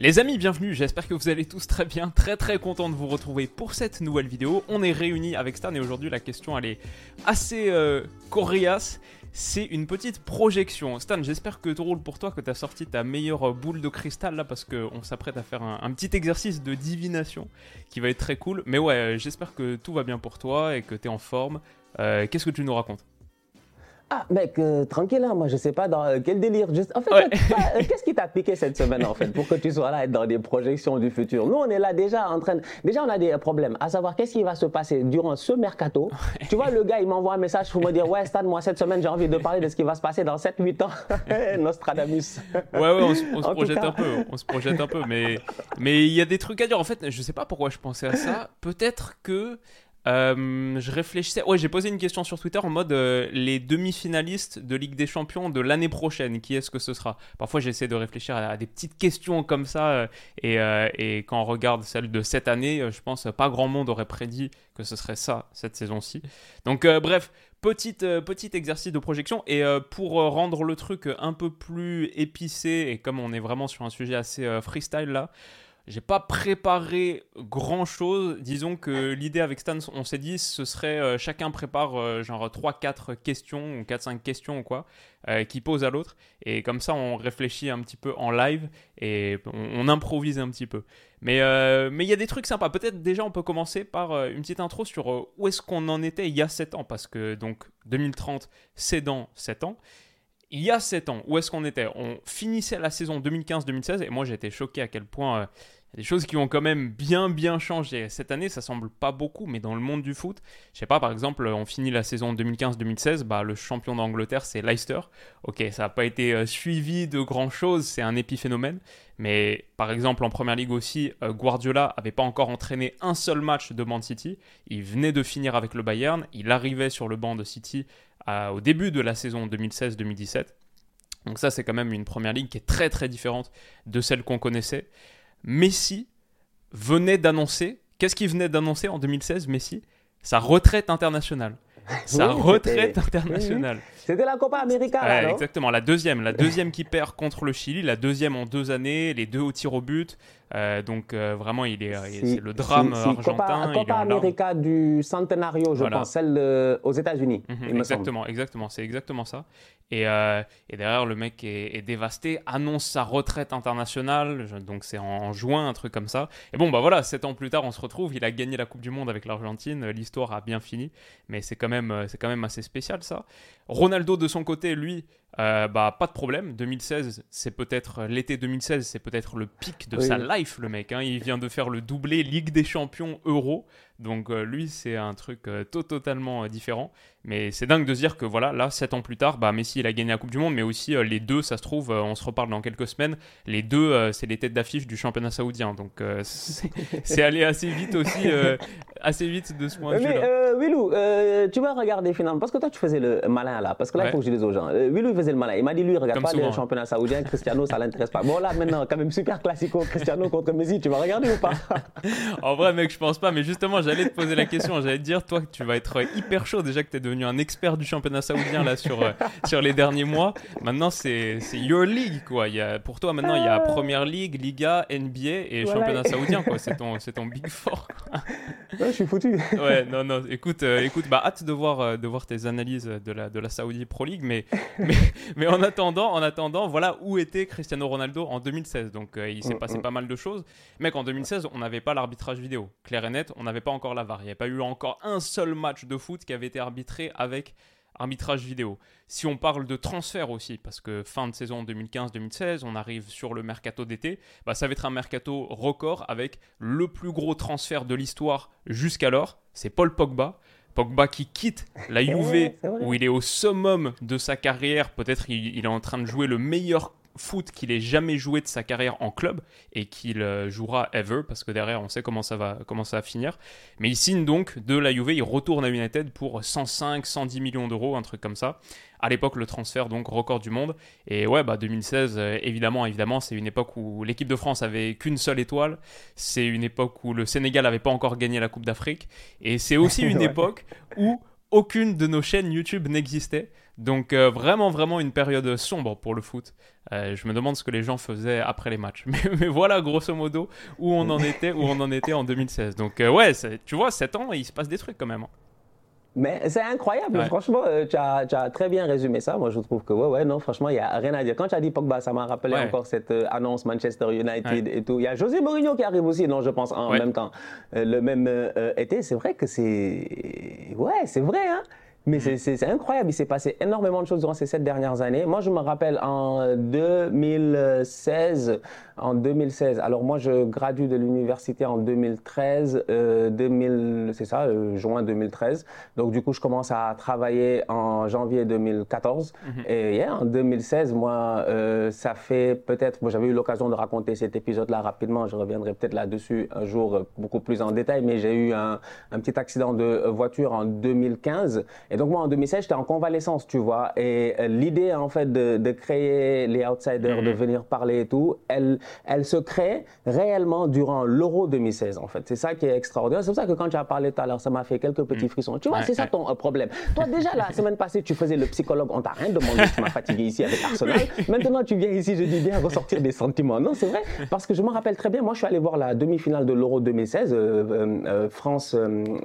Les amis, bienvenue, j'espère que vous allez tous très bien, très très content de vous retrouver pour cette nouvelle vidéo. On est réunis avec Stan et aujourd'hui la question elle est assez euh, coriace. C'est une petite projection. Stan, j'espère que tout roule pour toi, que tu as sorti ta meilleure boule de cristal là parce qu'on s'apprête à faire un, petit exercice de divination qui va être très cool. Mais ouais, euh, j'espère que tout va bien pour toi et que tu es en forme. Euh, Qu'est-ce que tu nous racontes? Ah, mec, euh, tranquille, hein, moi je sais pas dans euh, quel délire. Juste... En fait, Ouais. euh, qu'est-ce qui t'a piqué cette semaine en fait pour que tu sois là et dans des projections du futur? Nous, on est là déjà en train. de- Déjà, on a des problèmes à savoir qu'est-ce qui va se passer durant ce mercato? Tu vois, le gars, il m'envoie un message pour me dire Ouais, Stan, moi cette semaine, j'ai envie de parler de ce qui va se passer dans 7-8 ans. Nostradamus. Ouais, ouais, on, se- on projette un peu, on se projette un peu, mais mais il y a des trucs à dire. En fait, je sais pas pourquoi je pensais à ça. Peut-être que euh, je réfléchissais. Ouais, j'ai posé une question sur Twitter en mode euh, les demi-finalistes de Ligue des Champions de l'année prochaine. Qui est-ce que ce sera? Parfois, j'essaie de réfléchir à, des petites questions comme ça, euh, et, quand on regarde celle de cette année, je pense pas grand monde aurait prédit que ce serait ça cette saison-ci. Donc, bref. Petite, euh, petit exercice de projection et pour rendre le truc un peu plus épicé et comme on est vraiment sur un sujet assez freestyle là, j'ai pas préparé grand chose. Disons que l'idée avec Stan, on s'est dit, ce serait euh, chacun prépare euh, genre 3-4 questions ou 4-5 questions ou quoi, euh, qui pose à l'autre. Et comme ça, on réfléchit un petit peu en live et on, improvise un petit peu. Mais euh, mais il y a des trucs sympas. Peut-être déjà, on peut commencer par une petite intro sur où est-ce qu'on en était il y a 7 ans? Parce que donc 2030, c'est dans 7 ans il y a 7 ans, où est-ce qu'on était? On finissait la saison 2015-2016 et moi été choqué à quel point euh, il y a des choses qui ont quand même bien bien changé. Cette année, ça semble pas beaucoup, mais dans le monde du foot, je sais pas, par exemple, on finit la saison 2015-2016, bah, le champion d'Angleterre c'est Leicester. Ok, ça n'a pas été euh, suivi de grand chose, c'est un épiphénomène. Mais par exemple, en première ligue aussi, euh, Guardiola avait pas encore entraîné un seul match de Man City. Il venait de finir avec le Bayern, il arrivait sur le banc de City à- au début de la saison 2016-2017. Donc ça, c'est quand même une première ligue qui est très très différente de celle qu'on connaissait. Messi venait d'annoncer, qu'est-ce qu'il venait d'annoncer en 2016, Messi? Sa retraite internationale. Sa Oui, retraite internationale. C'était la Copa América, Ouais, là, non? exactement, la deuxième, la deuxième qui perd contre le Chili, la deuxième en deux années, les deux au tir au but. Euh, donc euh, vraiment, il est, c'est le drame si- si, argentin. Copa, Copa. América du Centenario, je Voilà. pense, celle de- aux États-Unis. Mhm, exactement, exactement, c'est exactement ça. Et, euh, et derrière, le mec est, est dévasté, annonce sa retraite internationale, je- donc c'est en, en juin, un truc comme ça. Et bon, bah voilà, sept ans plus tard, on se retrouve, il a gagné la Coupe du Monde avec l'Argentine, l'histoire a bien fini, mais c'est quand même, c'est quand même assez spécial ça. Ronaldo de son côté, lui, euh, bah pas de problème. 2016, c'est peut-être l'été 2016, c'est peut-être le pic de Oui. sa life, le mec. hein. Il vient de faire le doublé Ligue des Champions Euro, donc euh, lui, c'est un truc euh, to- totalement différent. Mais c'est dingue de se dire que voilà, là, 7 ans plus tard, bah, Messi il a gagné la Coupe du Monde, mais aussi les deux, ça se trouve, on se reparle dans quelques semaines. Les deux, c'est les têtes d'affiche du championnat saoudien, donc c'est allé assez vite aussi, assez vite de ce point de vue-là. Willou, euh, tu vas regarder finalement, parce que toi tu faisais le malin là, parce que là il Ouais. faut que je dise aux gens. Euh, Willou il faisait le malin, il m'a dit lui regarde Comme pas souvent. le championnat saoudien, Cristiano ça l'intéresse pas. Bon là maintenant quand même super classico, Cristiano contre Messi, tu vas regarder ou pas? En vrai, mec, je pense pas, mais justement, j'allais te poser la question. J'allais te dire, toi, tu vas être hyper chaud déjà que tu es devenu un expert du championnat saoudien là sur, euh, sur les derniers mois. Maintenant, c'est your league, quoi. Il y a, pour toi, maintenant, il y a Première Ligue, Liga, NBA et Voilà. championnat saoudien, quoi. C'est ton, ton big four. Ouais, Je suis foutu. Ouais, non, non. Écoute, euh, écoute, bah, hâte de voir, euh, de voir tes analyses de la, de la Saudi Pro League, mais, mais, mais en attendant, en attendant, voilà où était Cristiano Ronaldo en 2016. Donc, euh, il s'est Mm, passé mm. pas mal de choses. Mec, en 2016, on n'avait pas l'arbitrage vidéo. Clair et net, on n'avait pas encore la VAR. Il n'y avait pas eu encore un seul match de foot qui avait été arbitré avec arbitrage vidéo. Si on parle de transfert aussi, parce que fin de saison 2015-2016, on arrive sur le mercato d'été, bah, ça va être un mercato record avec le plus gros transfert de l'histoire jusqu'alors, c'est Paul Pogba. Pogba qui quitte la Juve c'est vrai. où il est au summum de sa carrière, peut-être il, il est en train de jouer le meilleur foot qu'il ait jamais joué de sa carrière en club et qu'il euh, jouera ever parce que derrière on sait comment ça va comment ça va finir. Mais il signe donc de la Juve, il retourne à United pour 105, 110 millions d'euros, un truc comme ça. À l'époque, le transfert donc record du monde. Et ouais, bah 2016, euh, évidemment, évidemment, c'est une époque où l'équipe de France avait qu'une seule étoile. C'est une époque où le Sénégal n'avait pas encore gagné la Coupe d'Afrique. Et c'est aussi une époque où aucune de nos chaînes YouTube n'existait. Donc euh, vraiment, vraiment une période sombre pour le foot. Euh, je me demande ce que les gens faisaient après les matchs. Mais, voilà, grosso modo, où on en était, où on en était en 2016. Donc euh, ouais, tu vois, 7 ans, il se passe des trucs quand même. Hein. Mais c'est incroyable, franchement, tu as, très bien résumé ça. Moi, je trouve que, ouais, ouais, non, franchement, il n'y a rien à dire. Quand tu as dit Pogba, ça m'a rappelé encore cette annonce Manchester United et tout. Il y a José Mourinho qui arrive aussi, non, je pense, en même temps, le même été. C'est vrai que c'est. Ouais, c'est vrai, hein. Mais c'est incroyable, il s'est passé énormément de choses durant ces sept dernières années. Moi, je me rappelle en 2016, en 2016. Alors moi, je gradue de l'université en 2013, euh, 2000, c'est ça, euh, juin 2013. Donc du coup, je commence à travailler en janvier 2014. Mm-hmm. Et yeah, en 2016, moi, euh, ça fait peut-être, moi j'avais eu l'occasion de raconter cet épisode-là rapidement. Je reviendrai peut-être là-dessus un jour euh, beaucoup plus en détail. Mais j'ai eu un, un, petit accident de voiture en 2015. Et donc moi, en 2016, j'étais en convalescence, tu vois. Et euh, l'idée, en fait, de, créer les Outsiders, de mhm. venir parler et tout, elle, elle se crée réellement durant l'Euro 2016, en fait. C'est ça qui est extraordinaire. C'est pour ça que quand tu as parlé tout à l'heure, ça m'a fait quelques petits mhm. frissons. Tu vois, c'est ça ton euh, problème. Toi, déjà, la semaine passée, tu faisais le psychologue, on t'a rien demandé, tu m'as fatigué ici avec Arsenal. Maintenant, tu viens ici, je dis bien, ressortir des sentiments. Non, c'est vrai, parce que je me rappelle très bien, moi, je suis allé voir la demi-finale de l'Euro 2016, euh, France,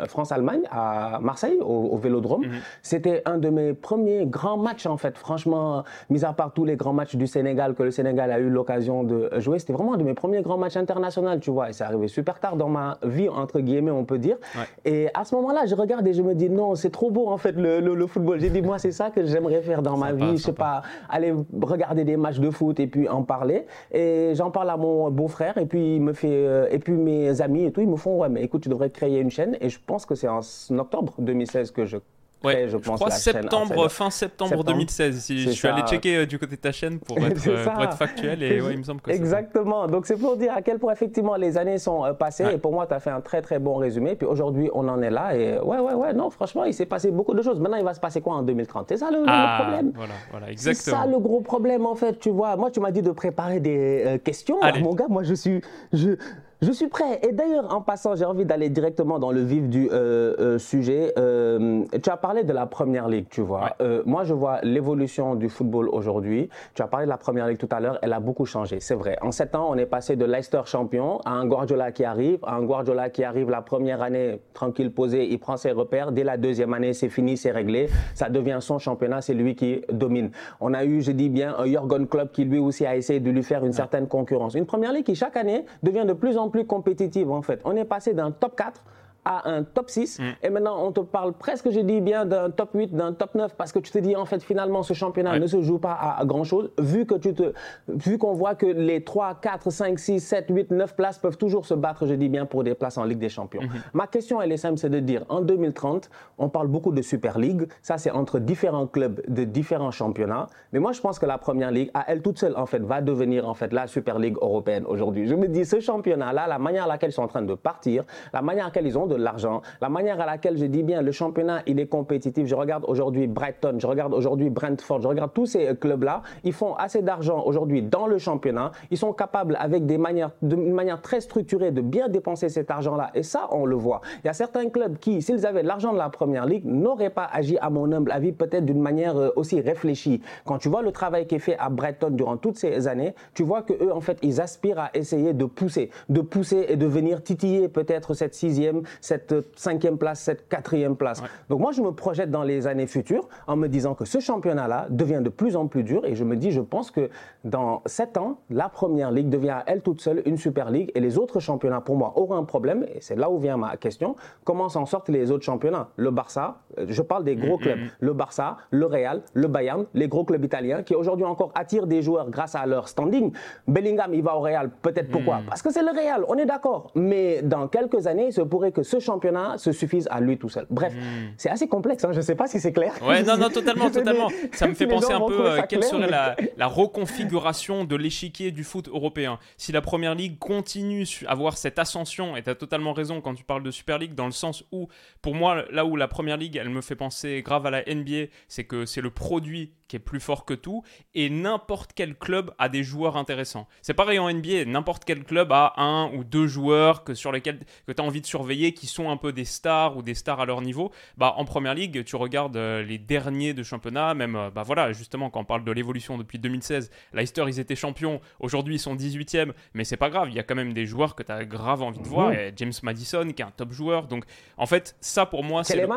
France-Allemagne, à Marseille, au, Vélodrome. Mhm. C'était un de mes premiers grands matchs, en fait. Franchement, mis à part tous les grands matchs du Sénégal que le Sénégal a eu l'occasion de jouer, c'était vraiment un de mes premiers grands matchs internationaux, tu vois. Et c'est arrivé super tard dans ma vie, entre guillemets, on peut dire. Et à ce moment-là, je regarde et je me dis, non, c'est trop beau, en fait, le, le, football. J'ai dit, moi, c'est ça que j'aimerais faire dans ma vie. Je sais pas, aller regarder des matchs de foot et puis en parler. Et j'en parle à mon beau-frère et puis il me fait, euh, et puis mes amis et tout, ils me font, ouais, mais écoute, tu devrais créer une chaîne. Et je pense que c'est en octobre 2016 que je Ouais, je, crois septembre, fin septembre, 2016. Si je suis allé checker euh, du côté de ta chaîne pour être, euh, pour être factuel et ouais, il me semble que Exactement. Donc c'est pour dire à quel point effectivement les années sont euh, passées et pour moi tu as fait un très très bon résumé. Puis aujourd'hui on en est là et ouais ouais ouais non franchement il s'est passé beaucoup de choses. Maintenant il va se passer quoi en 2030 C'est ça le, ah, problème. Voilà voilà exactement. C'est ça le gros problème en fait. Tu vois moi tu m'as dit de préparer des questions. mon gars moi je suis je je suis prêt. Et d'ailleurs, en passant, j'ai envie d'aller directement dans le vif du euh, euh, sujet. Euh, tu as parlé de la Première Ligue, tu vois. moi, je vois l'évolution du football aujourd'hui. Tu as parlé de la Première Ligue tout à l'heure. Elle a beaucoup changé, c'est vrai. En sept ans, on est passé de Leicester champion à un Guardiola qui arrive, à un Guardiola qui arrive la première année tranquille, posé, il prend ses repères. Dès la deuxième année, c'est fini, c'est réglé. Ça devient son championnat, c'est lui qui domine. On a eu, je dis bien, un Jurgen Klopp qui lui aussi a essayé de lui faire une certaine concurrence. Une Première Ligue qui chaque année devient de plus en plus compétitive en fait. On est passé d'un top 4 à un top 6 mm. et maintenant on te parle presque, je dis bien, d'un top 8, d'un top 9 parce que tu te dis en fait finalement ce championnat ne se joue pas à, grand chose vu que tu te vu qu'on voit que les 3, 4, 5, 6, 7, 8, 9 places peuvent toujours se battre, je dis bien, pour des places en Ligue des Champions. Mm-hmm. Ma question elle est simple, c'est de dire en 2030, on parle beaucoup de Super League, ça c'est entre différents clubs de différents championnats, mais moi je pense que la Première Ligue à elle toute seule en fait va devenir en fait la Super League européenne aujourd'hui. Je me dis ce championnat là, la manière à laquelle ils sont en train de partir, la manière à laquelle ils ont de l'argent, la manière à laquelle je dis bien le championnat, il est compétitif. Je regarde aujourd'hui Brighton, je regarde aujourd'hui Brentford, je regarde tous ces clubs-là. Ils font assez d'argent aujourd'hui dans le championnat. Ils sont capables, avec des manières, d'une manière très structurée, de bien dépenser cet argent-là. Et ça, on le voit. Il y a certains clubs qui, s'ils avaient l'argent de la première ligue, n'auraient pas agi, à mon humble avis, peut-être d'une manière euh, aussi réfléchie. Quand tu vois le travail qui est fait à Brighton durant toutes ces années, tu vois que eux, en fait, ils aspirent à essayer de pousser, de pousser et de venir titiller peut-être cette sixième, cette cinquième place, cette quatrième place. Donc moi, je me projette dans les années futures en me disant que ce championnat-là devient de plus en plus dur et je me dis, je pense que dans sept ans, la première ligue devient à elle toute seule une super ligue et les autres championnats, pour moi, auront un problème et c'est là où vient ma question. Comment s'en sortent les autres championnats? Le Barça, euh, je parle des gros mm, clubs, mm, mm. le Barça, le Real, le Bayern, les gros clubs italiens qui aujourd'hui encore attirent des joueurs grâce à leur standing. Bellingham, il va au Real, peut-être pourquoi? Parce que c'est le Real, on est d'accord. Mais dans quelques années, il se pourrait que ce championnat se suffise à lui tout seul. Bref, Hmm. c'est assez complexe. hein. Je ne sais pas si c'est clair. Ouais, non, non, totalement, totalement. Ça me fait penser un peu euh, quelle serait mais- la, la reconfiguration de l'échiquier du foot européen. Si la Première Ligue continue à avoir cette ascension, et tu as totalement raison quand tu parles de Super League, dans le sens où, pour moi, là où la Première Ligue, elle me fait penser grave à la NBA, c'est que c'est le produit qui est plus fort que tout, et n'importe quel club a des joueurs intéressants. C'est pareil en NBA, n'importe quel club a un ou deux joueurs que, sur lesquels que tu as envie de surveiller, qui sont un peu des stars ou des stars à leur niveau. Bah, en Première Ligue, tu regardes euh, les derniers de championnat, même, euh, bah voilà, justement, quand on parle de l'évolution depuis 2016, Leicester, ils étaient champions, aujourd'hui, ils sont 18e, mais c'est pas grave, il y a quand même des joueurs que tu as grave envie de voir, et James Madison, qui est un top joueur, donc en fait, ça pour moi, c'est... le-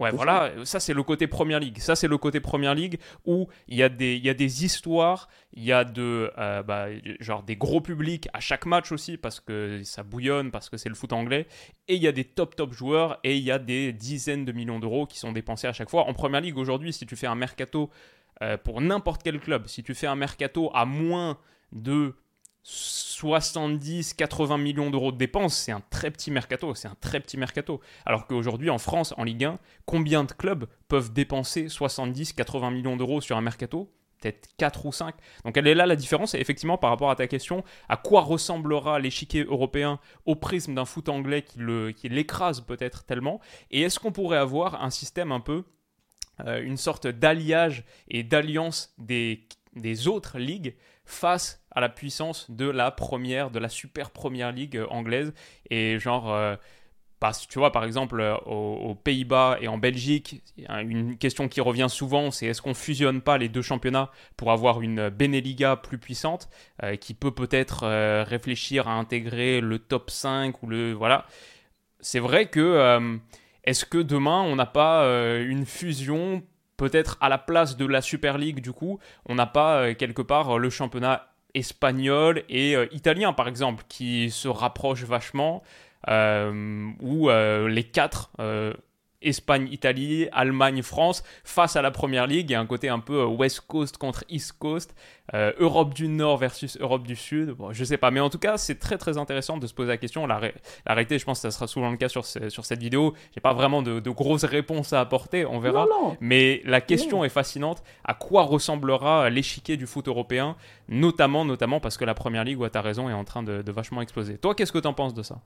Ouais, voilà, ça? c'est le côté Première Ligue. Ça c'est le côté Première Ligue où il y a des, y a des histoires, il y a de, euh, bah, genre des gros publics à chaque match aussi parce que ça bouillonne, parce que c'est le foot anglais. Et il y a des top top joueurs et il y a des dizaines de millions d'euros qui sont dépensés à chaque fois. En Première Ligue aujourd'hui, si tu fais un mercato euh, pour n'importe quel club, si tu fais un mercato à moins de 70-80 millions d'euros de dépenses, c'est un très petit mercato, c'est un très petit mercato. Alors qu'aujourd'hui, en France, en Ligue 1, combien de clubs peuvent dépenser 70-80 millions d'euros sur un mercato? Peut-être 4 ou 5. Donc elle est là la différence, et effectivement, par rapport à ta question, à quoi ressemblera l'échiquier européen au prisme d'un foot anglais qui l'écrase peut-être tellement? Et est-ce qu'on pourrait avoir un système un peu, euh, une sorte d'alliage et d'alliance des autres ligues face à la puissance de la première, de la super première ligue euh, anglaise. Et genre, euh, tu vois, par exemple, euh, aux, Pays-Bas et en Belgique, une question qui revient souvent, c'est est-ce qu'on fusionne pas les deux championnats pour avoir une Beneliga plus puissante, qui peut peut-être réfléchir à intégrer le top 5 ou le... Voilà. C'est vrai que... est-ce que demain, on n'a pas une fusion peut-être à la place de la Super League du coup, on n'a pas euh, quelque part euh, le championnat espagnol et euh, italien par exemple qui se rapprochent vachement ou euh, les quatre Espagne, Italie, Allemagne, France face à la Première Ligue. Il y a un côté un peu euh, West Coast contre East Coast, euh, Europe du Nord versus Europe du Sud. Bon, je sais pas, mais en tout cas, c'est très très intéressant de se poser la question. La, ré- la réalité, je pense que ça sera souvent le cas sur, ce- sur cette vidéo. J'ai pas vraiment de, de grosses réponses à apporter, on verra. Non, non. Mais la question est fascinante. À quoi ressemblera l'échiquier du foot européen, notamment, notamment parce que la Première Ligue, ouais, t'as raison, est en train de, de vachement exploser. Toi, qu'est-ce que t'en penses de ça?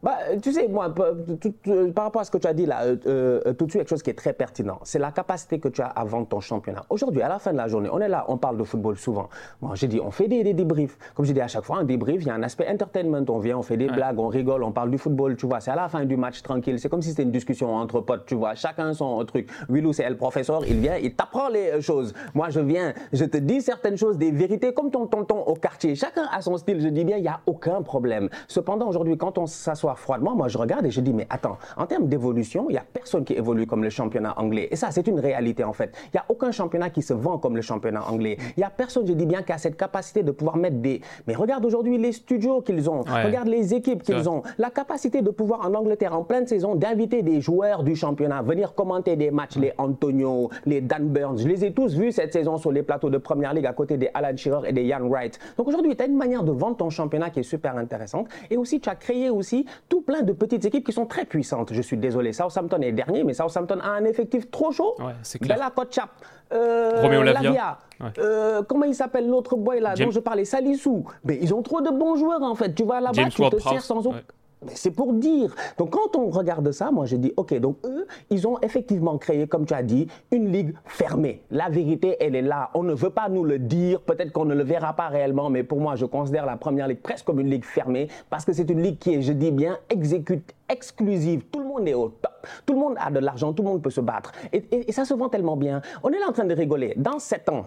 Bah, tu sais, moi, tout- tout- par rapport à ce que tu as dit là, euh, euh, tout de suite, quelque chose qui est très pertinent, c'est la capacité que tu as à vendre ton championnat. Aujourd'hui, à la fin de la journée, on est là, on parle de football souvent. Moi, j'ai dit, on fait des, des débriefs. Comme je dis à chaque fois, un débrief, il y a un aspect entertainment. On vient, on fait des blagues, on rigole, on parle du football, tu vois. C'est à la fin du match tranquille. C'est comme si c'était une discussion entre potes, tu vois. Chacun son truc. Willou, c'est le professeur, il vient, il t'apprend les euh, choses. Moi, je viens, je te dis certaines choses, des vérités, comme ton tonton au quartier. Chacun a son style. Je dis bien, il n'y a aucun problème. Cependant, aujourd'hui, quand on s'assoit froidement, moi, je regarde et je dis, mais attends, en termes d'évolution, il n'y a personne qui évolue comme le championnat anglais. Et ça, c'est une réalité, en fait. Il n'y a aucun championnat qui se vend comme le championnat anglais. Il n'y a personne, je dis bien, qui a cette capacité de pouvoir mettre des. Mais regarde aujourd'hui les studios qu'ils ont. Ouais. Regarde les équipes qu'ils ont. La capacité de pouvoir, en Angleterre, en pleine saison, d'inviter des joueurs du championnat, venir commenter des matchs, les Antonio, les Dan Burns. Je les ai tous vus cette saison sur les plateaux de Première Ligue à côté des Alan Shearer et des Ian Wright. Donc aujourd'hui, tu as une manière de vendre ton championnat qui est super intéressante. Et aussi, tu as créé aussi tout plein de petites équipes qui sont très puissantes. Je suis désolé, Southampton est dernier, mais Southampton a un effectif trop chaud. Ouais, c'est clair. Bella Kotchap, euh, Roméo Lavia. Ouais. euh, comment il s'appelle l'autre boy là James- dont je parlais, Salissou. Mais ils ont trop de bons joueurs en fait. Tu vas là-bas, tu te sers sans aucun. ouais. Mais c'est pour dire. Donc quand on regarde ça, moi je dis, ok, donc eux, ils ont effectivement créé, comme tu as dit, une ligue fermée. La vérité, elle est là. On ne veut pas nous le dire, peut-être qu'on ne le verra pas réellement, mais pour moi, je considère la première ligue presque comme une ligue fermée, parce que c'est une ligue qui est, je dis bien, exécute exclusive. Tout le monde est au top. Tout le monde a de l'argent, tout le monde peut se battre. Et, et- ça se vend tellement bien. On est là en train de rigoler. Dans sept ans,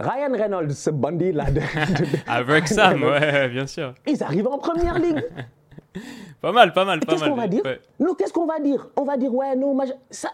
Ryan Reynolds, ce bandit là, de, de- Avec Sam, ouais, bien sûr. ils arrivent en première ligue. Pas mal, pas mal, pas qu'est-ce mal. qu'on va dire Ouais. Non, qu'est-ce qu'on va dire On va dire, ouais, non, ça,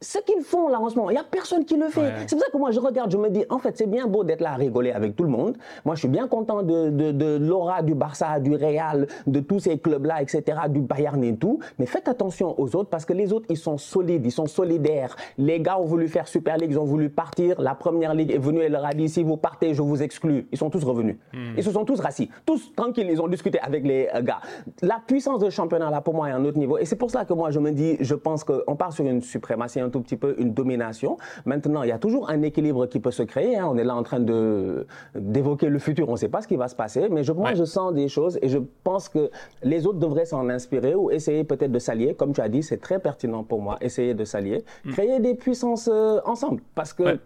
ce qu'ils font là en ce moment, il n'y a personne qui le fait. C'est pour ça que moi je regarde, je me dis, en fait, c'est bien beau d'être là à rigoler avec tout le monde. Moi, je suis bien content de, de, l'aura du Barça, du Real, de tous ces clubs-là, etc., du Bayern et tout. Mais faites attention aux autres parce que les autres, ils sont solides, ils sont solidaires. Les gars ont voulu faire Super League, ils ont voulu partir. La première ligue est venue et leur a dit, si vous partez, je vous exclus. Ils sont tous revenus. Hmm. Ils se sont tous rassis, tous tranquilles, ils ont discuté avec les euh, gars. La puissance de championnat, là, pour moi, est à un autre niveau. Et c'est pour ça que moi, je me dis, je pense qu'on part sur une suprématie un tout petit peu, une domination. Maintenant, il y a toujours un équilibre qui peut se créer. Hein. On est là en train de, d'évoquer le futur. On ne sait pas ce qui va se passer. Mais je, moi, je sens des choses et je pense que les autres devraient s'en inspirer ou essayer peut-être de s'allier. Comme tu as dit, c'est très pertinent pour moi, essayer de s'allier. Mm. Créer des puissances euh, ensemble. Parce que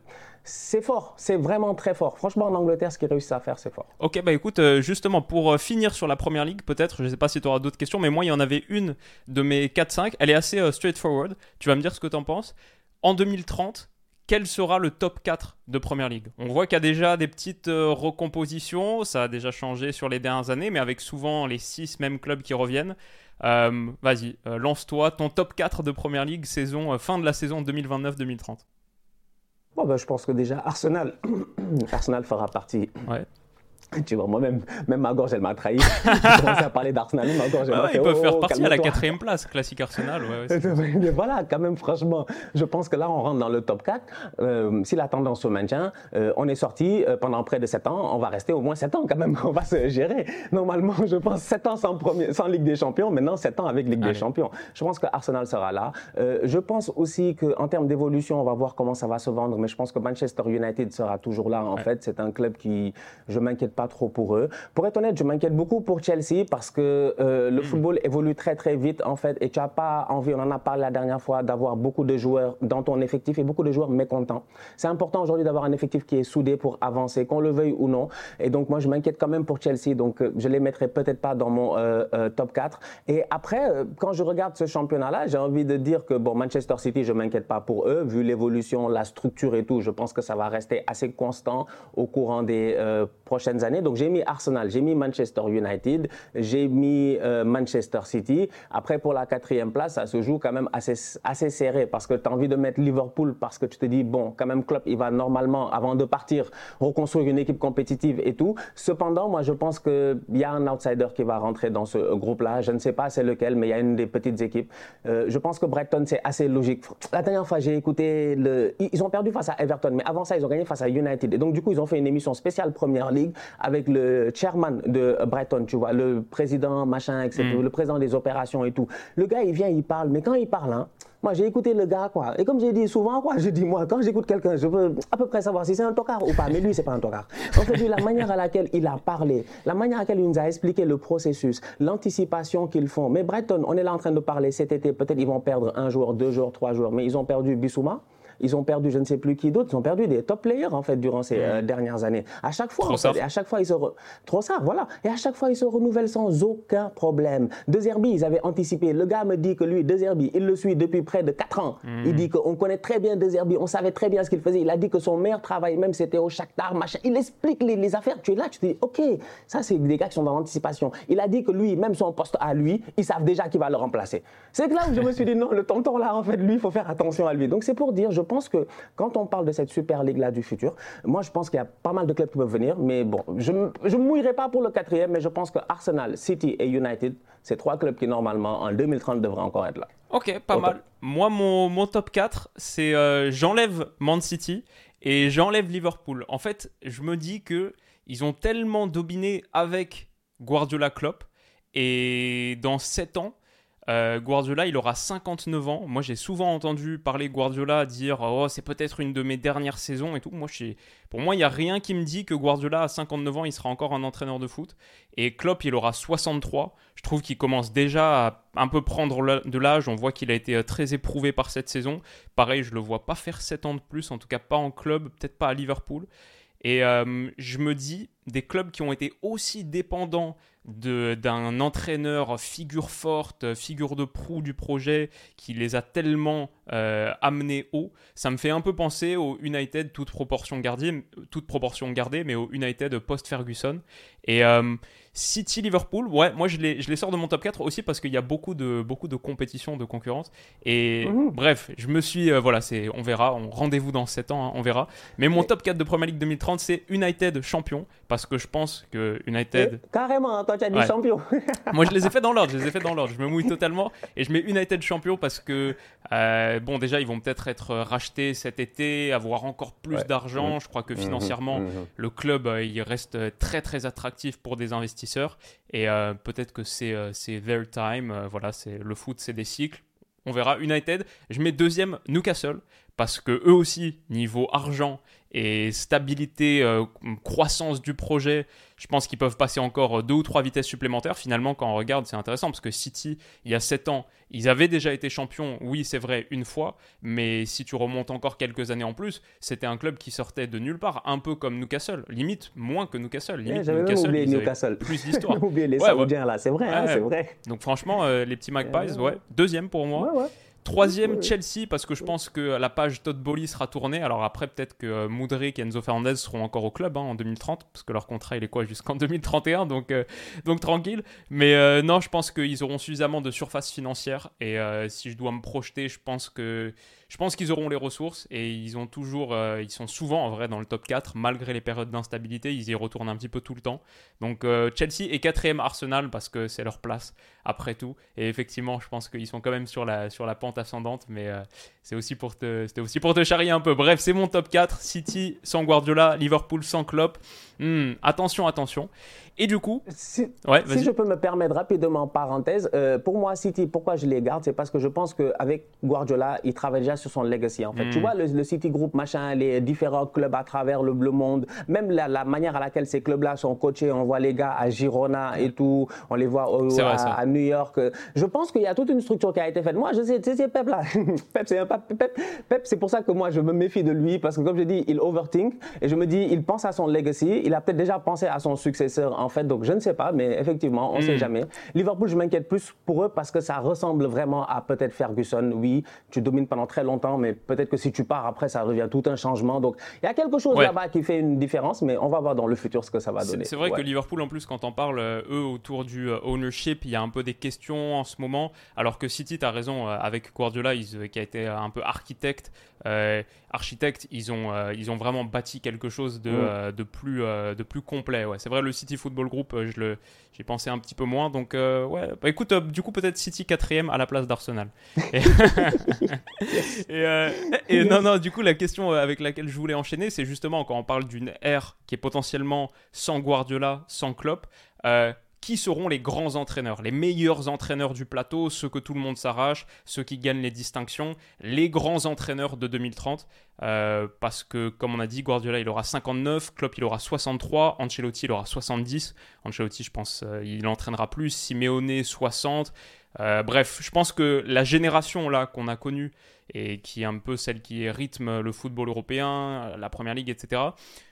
c'est fort, c'est vraiment très fort. Franchement, en Angleterre, ce qu'ils réussissent à faire, c'est fort. Ok, bah écoute, euh, justement, pour euh, finir sur la première ligue, peut-être, je ne sais pas si tu auras d'autres questions, mais moi, il y en avait une de mes 4-5. Elle est assez euh, straightforward. Tu vas me dire ce que tu en penses. En 2030, quel sera le top 4 de Première Ligue? On voit qu'il y a déjà des petites recompositions, ça a déjà changé sur les dernières années, mais avec souvent les 6 mêmes clubs qui reviennent. Vas-y, lance-toi ton top 4 de Première Ligue, saison, fin de la saison 2029-2030. Ben, je pense que déjà Arsenal, Arsenal fera partie tu vois, moi-même, même ma gorge, elle m'a trahi. J'ai commencé à parler d'Arsenal, ma gorge, elle Ils peuvent faire oh, partie à la quatrième place, classique Arsenal. Ouais, Mais voilà, quand même, franchement, je pense que là, on rentre dans le top 4. Euh, si la tendance se maintient, euh, on est sorti euh, pendant près de 7 ans. On va rester au moins 7 ans quand même. On va se gérer. Normalement, je pense 7 ans sans, premier, sans Ligue des Champions, maintenant 7 ans avec Ligue des Champions. Je pense que Arsenal sera là. je pense aussi qu'en termes d'évolution, on va voir comment ça va se vendre. Mais je pense que Manchester United sera toujours là. En fait, c'est un club qui, je m'inquiète pas trop pour eux. Pour être honnête, je m'inquiète beaucoup pour Chelsea parce que euh, le hmm. football évolue très très vite en fait et tu n'as pas envie, on en a parlé la dernière fois, d'avoir beaucoup de joueurs dans ton effectif et beaucoup de joueurs mécontents. C'est important aujourd'hui d'avoir un effectif qui est soudé pour avancer, qu'on le veuille ou non. Et donc moi je m'inquiète quand même pour Chelsea, donc euh, je les mettrai peut-être pas dans mon euh, top 4. Et après, quand je regarde ce championnat-là, j'ai envie de dire que bon, Manchester City, je m'inquiète pas pour eux, vu l'évolution, la structure et tout, je pense que ça va rester assez constant au courant des prochaines années. Donc j'ai mis Arsenal, j'ai mis Manchester United, j'ai mis euh, Manchester City. Après, pour la quatrième place, ça se joue quand même assez, serré parce que tu as envie de mettre Liverpool parce que tu te dis, bon, quand même, Klopp, il va normalement, avant de partir, reconstruire une équipe compétitive et tout. Cependant, moi, je pense qu'il y a un outsider qui va rentrer dans ce groupe-là. Je ne sais pas c'est lequel, mais il y a une des petites équipes. Euh, je pense que Brighton, c'est assez logique. La dernière fois, j'ai écouté le. Ils ont perdu face à Everton, mais avant ça, ils ont gagné face à United. Et donc, du coup, ils ont fait une émission spéciale Première Ligue avec le chairman de Brighton, tu vois, le président, machin, etc., mm. le président des opérations et tout. Le gars, il vient, il parle, mais quand il parle, hein, moi, j'ai écouté le gars, quoi. Et comme j'ai dit souvent, quoi, je dis, moi, quand j'écoute quelqu'un, je veux à peu près savoir si c'est un tocard ou pas. Mais lui, c'est pas un tocard. En fait, lui, la manière à laquelle il a parlé, la manière à laquelle il nous a expliqué le processus, l'anticipation qu'ils font. Mais Brighton, on est là en train de parler cet été, peut-être ils vont perdre un jour, deux jours, trois jours, mais ils ont perdu Bissouma. Ils ont perdu je ne sais plus qui d'autre. Ils ont perdu des top players en fait durant ces euh, dernières années. À chaque fois, à chaque fois ils se trop ça, voilà. Et à chaque fois ils se renouvellent sans aucun problème. De Zerbi, ils avaient anticipé. Le gars me dit que lui, De Zerbi, il le suit depuis près de 4 ans. Hmm. Il dit qu'on connaît très bien De Zerbi, on savait très bien ce qu'il faisait. Il a dit que son meilleur travail même c'était au Shakhtar, machin. Il explique les, affaires. Tu es là, tu te dis, ok, ça c'est des gars qui sont dans l'anticipation. Il a dit que lui, même son poste à lui, ils savent déjà qui va le remplacer. C'est là où je me suis dit non, le tonton là en fait, lui, il faut faire attention à lui. Donc c'est pour dire, je pense que quand on parle de cette Super Ligue-là du futur, moi, je pense qu'il y a pas mal de clubs qui peuvent venir. Mais bon, je ne mouillerai pas pour le quatrième, mais je pense que Arsenal, City et United, c'est trois clubs qui, normalement, en 2030, devraient encore être là. Ok, pas mal. Moi, mon, mon, top 4, c'est euh, j'enlève Man City et j'enlève Liverpool. En fait, je me dis que ils ont tellement dominé avec Guardiola Klopp et dans 7 ans, euh, Guardiola, il aura 59 ans. Moi, j'ai souvent entendu parler Guardiola dire Oh, c'est peut-être une de mes dernières saisons et tout. Moi, pour moi, il n'y a rien qui me dit que Guardiola, à 59 ans, il sera encore un entraîneur de foot. Et Klopp, il aura 63. Je trouve qu'il commence déjà à un peu prendre de l'âge. On voit qu'il a été euh, très éprouvé par cette saison. Pareil, je le vois pas faire 7 ans de plus, en tout cas pas en club, peut-être pas à Liverpool. Et euh, je me dis, des clubs qui ont été aussi dépendants d'un entraîneur figure forte, figure de proue du projet, qui les a tellement euh, amenés haut, ça me fait un peu penser au United, toute proportion gardée, toute proportion gardée mais au United post-Ferguson. Et euh, City-Liverpool, ouais, moi je les, je les sors de mon top 4 aussi parce qu'il y a beaucoup de, beaucoup de compétition, de concurrence. Et Mhm. bref, je me suis. euh, voilà, c'est, on verra, on, rendez-vous dans 7 ans, hein, on verra. Mais mon top 4 de Premier League 2030, c'est United champion parce que je pense que United. Carrément, toi tu as dit Ouais. champion. Moi, je les ai fait dans l'ordre, je les ai fait dans l'ordre. Je me mouille totalement et je mets United champion parce que, euh, bon, déjà, ils vont peut-être être rachetés cet été, avoir encore plus Ouais. d'argent. Je crois que financièrement, Mhm, mhm. le club, euh, il reste euh, très très attractif pour des investisseurs et euh, peut-être que c'est c'est their time. voilà, c'est le foot, c'est des cycles. On verra. United, je mets deuxième Newcastle parce que eux aussi, niveau argent et stabilité, euh, croissance du projet, je pense qu'ils peuvent passer encore deux ou trois vitesses supplémentaires. Finalement, quand on regarde, c'est intéressant parce que City, il y a 7 ans, ils avaient déjà été champions, oui, c'est vrai, une fois, mais si tu remontes encore quelques années en plus, c'était un club qui sortait de nulle part, un peu comme Newcastle, limite moins que Newcastle. Limite, J'avais même Newcastle, oublié Newcastle. plus d'histoire. Oublié les Ouais, ouais. Là, c'est vrai, hein, Ouais. c'est vrai. Donc franchement, euh, les petits Magpies, Euh, ouais. Deuxième pour moi. Troisième. Chelsea, parce que je pense que la page Todd Bowley sera tournée. Alors après, peut-être que euh, Mudryk et Enzo Fernandez seront encore au club hein, en 2030, parce que leur contrat, il est quoi jusqu'en 2031, donc, euh, donc tranquille. Mais euh, non, je pense qu'ils auront suffisamment de surface financière. Et euh, si je dois me projeter, je pense que je pense qu'ils auront les ressources et ils ont toujours, euh, ils sont souvent en vrai dans le top 4 malgré les périodes d'instabilité, ils y retournent un petit peu tout le temps. Donc euh, Chelsea est quatrième Arsenal parce que c'est leur place après tout. Et effectivement, je pense qu'ils sont quand même sur la, sur la pente ascendante, mais euh, c'est aussi pour te, c'était aussi pour te charrier un peu. Bref, c'est mon top 4. City sans Guardiola, Liverpool sans Klopp. Hmm, attention, attention. Et du coup, Si, ouais, si vas-y. je peux me permettre rapidement, parenthèse, euh, pour moi, City, pourquoi je les garde, c'est parce que je pense qu'avec Guardiola, il travaille déjà sur son legacy. En fait, tu vois, le, le City Group, machin, les différents clubs à travers le, le monde, même la, la manière à laquelle ces clubs-là sont coachés, on voit les gars à Girona et tout, on les voit au- à, New York. Je pense qu'il y a toute une structure qui a été faite. Moi, je sais, c'est Pep là. Pep, c'est un Pep. Pep, Pep, c'est pour ça que moi, je me méfie de lui parce que, comme je dis, il overthink et je me dis, il pense à son legacy. Il a peut-être déjà pensé à son successeur, en fait. Donc, je ne sais pas, mais effectivement, on ne Mm. sait jamais. Liverpool, je m'inquiète plus pour eux parce que ça ressemble vraiment à peut-être Ferguson. Oui, tu domines pendant très longtemps, mais peut-être que si tu pars après, ça devient tout un changement. Donc, il y a quelque chose Ouais. là-bas qui fait une différence, mais on va voir dans le futur ce que ça va donner. c'est vrai Ouais. que Liverpool, en plus, quand on parle, euh, eux, autour du euh, ownership, il y a un peu des questions en ce moment. Alors que City, tu as raison, euh, avec Guardiola, ils, qui a été un peu architecte, euh, architecte ils, ont, euh, ils ont vraiment bâti quelque chose de, euh, de, plus, euh, de plus complet. Ouais. C'est vrai, le City Football Group, je le- j'y pensais un petit peu moins. Donc, ouais, bah, écoute, du coup, peut-être City quatrième à la place d'Arsenal. Et, et, et non, non, du coup, la question avec laquelle je voulais enchaîner, c'est justement quand on parle d'une ère qui est potentiellement sans Guardiola, sans Klopp, qui seront les grands entraîneurs, les meilleurs entraîneurs du plateau, ceux que tout le monde s'arrache, ceux qui gagnent les distinctions, les grands entraîneurs de 2030 euh, Parce que, comme on a dit, Guardiola, il aura 59, Klopp, il aura 63, Ancelotti, il aura 70. Ancelotti, je pense, euh, il entraînera plus, Simeone, 60. Euh, bref, je pense que la génération là qu'on a connue et qui est un peu celle qui rythme le football européen, la Première Ligue, etc.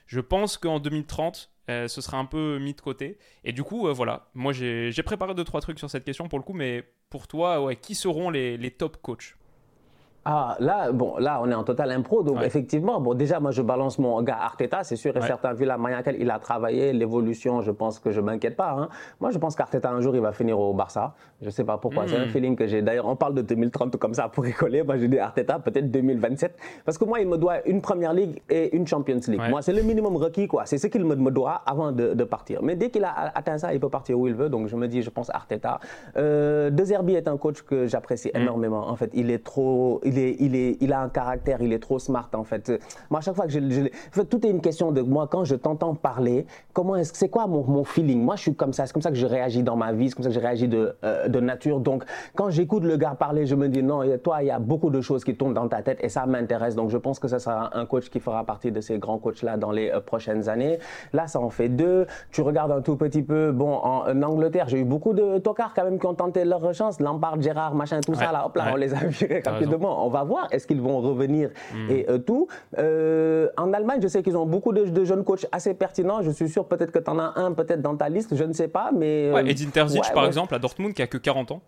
Je pense qu'en 2030, euh, ce sera un peu mis de côté. Et du coup, euh, voilà, moi j'ai préparé deux trois trucs sur cette question pour le coup, mais pour toi, ouais, qui seront les, les top coachs? Ah, là, bon, là, on est en total impro, donc Ouais. effectivement, bon, déjà, moi, je balance mon gars Arteta, c'est sûr et Ouais. certain, vu la manière laquelle il a travaillé, l'évolution, je pense que je m'inquiète pas. hein. Moi, je pense qu'Arteta, un jour, il va finir au Barça. Je sais pas pourquoi, c'est un Mm. feeling que j'ai. D'ailleurs, on parle de 2030 comme ça pour rigoler. Moi, je dis Arteta, peut-être 2027. Parce que moi, il me doit une Première Ligue et une Champions League. Ouais. Moi, c'est le minimum requis, quoi. C'est ce qu'il me, doit avant de, de partir. Mais dès qu'il a atteint ça, il peut partir où il veut. Donc, je me dis, je pense Arteta. Euh, De Zerbi est un coach que j'apprécie Mm. énormément. En fait, il est trop, il est, il est, il a un caractère, il est trop smart. En fait, moi, à chaque fois que je, je- en fait, tout est une question de moi quand je t'entends parler. Comment est-ce que c'est quoi mon, mon feeling? Moi, je suis comme ça. C'est comme ça que je réagis dans ma vie. C'est comme ça que je réagis de, euh, de nature. Donc, quand j'écoute le gars parler, je me dis non, toi, il y a beaucoup de choses qui tournent dans ta tête et ça m'intéresse. Donc, je pense que ça sera un coach qui fera partie de ces grands coachs-là dans les euh, prochaines années. Là, ça en fait deux. Tu regardes un tout petit peu, bon, en, en Angleterre, j'ai eu beaucoup de tocards quand même qui ont tenté leur chance. Lampard, Gérard, machin, tout ça, là, hop là, ouais. on les a virés rapidement. On va voir. Est-ce qu'ils vont revenir Hmm. et euh, tout. Euh, en Allemagne, je sais qu'ils ont beaucoup de, de jeunes coachs assez pertinents. Je suis sûr peut-être que tu en as un peut-être dans ta liste, je ne sais pas. Mais, Ouais, euh, Edin Terzic, ouais, par ouais. exemple, à Dortmund, qui a que 40 ans.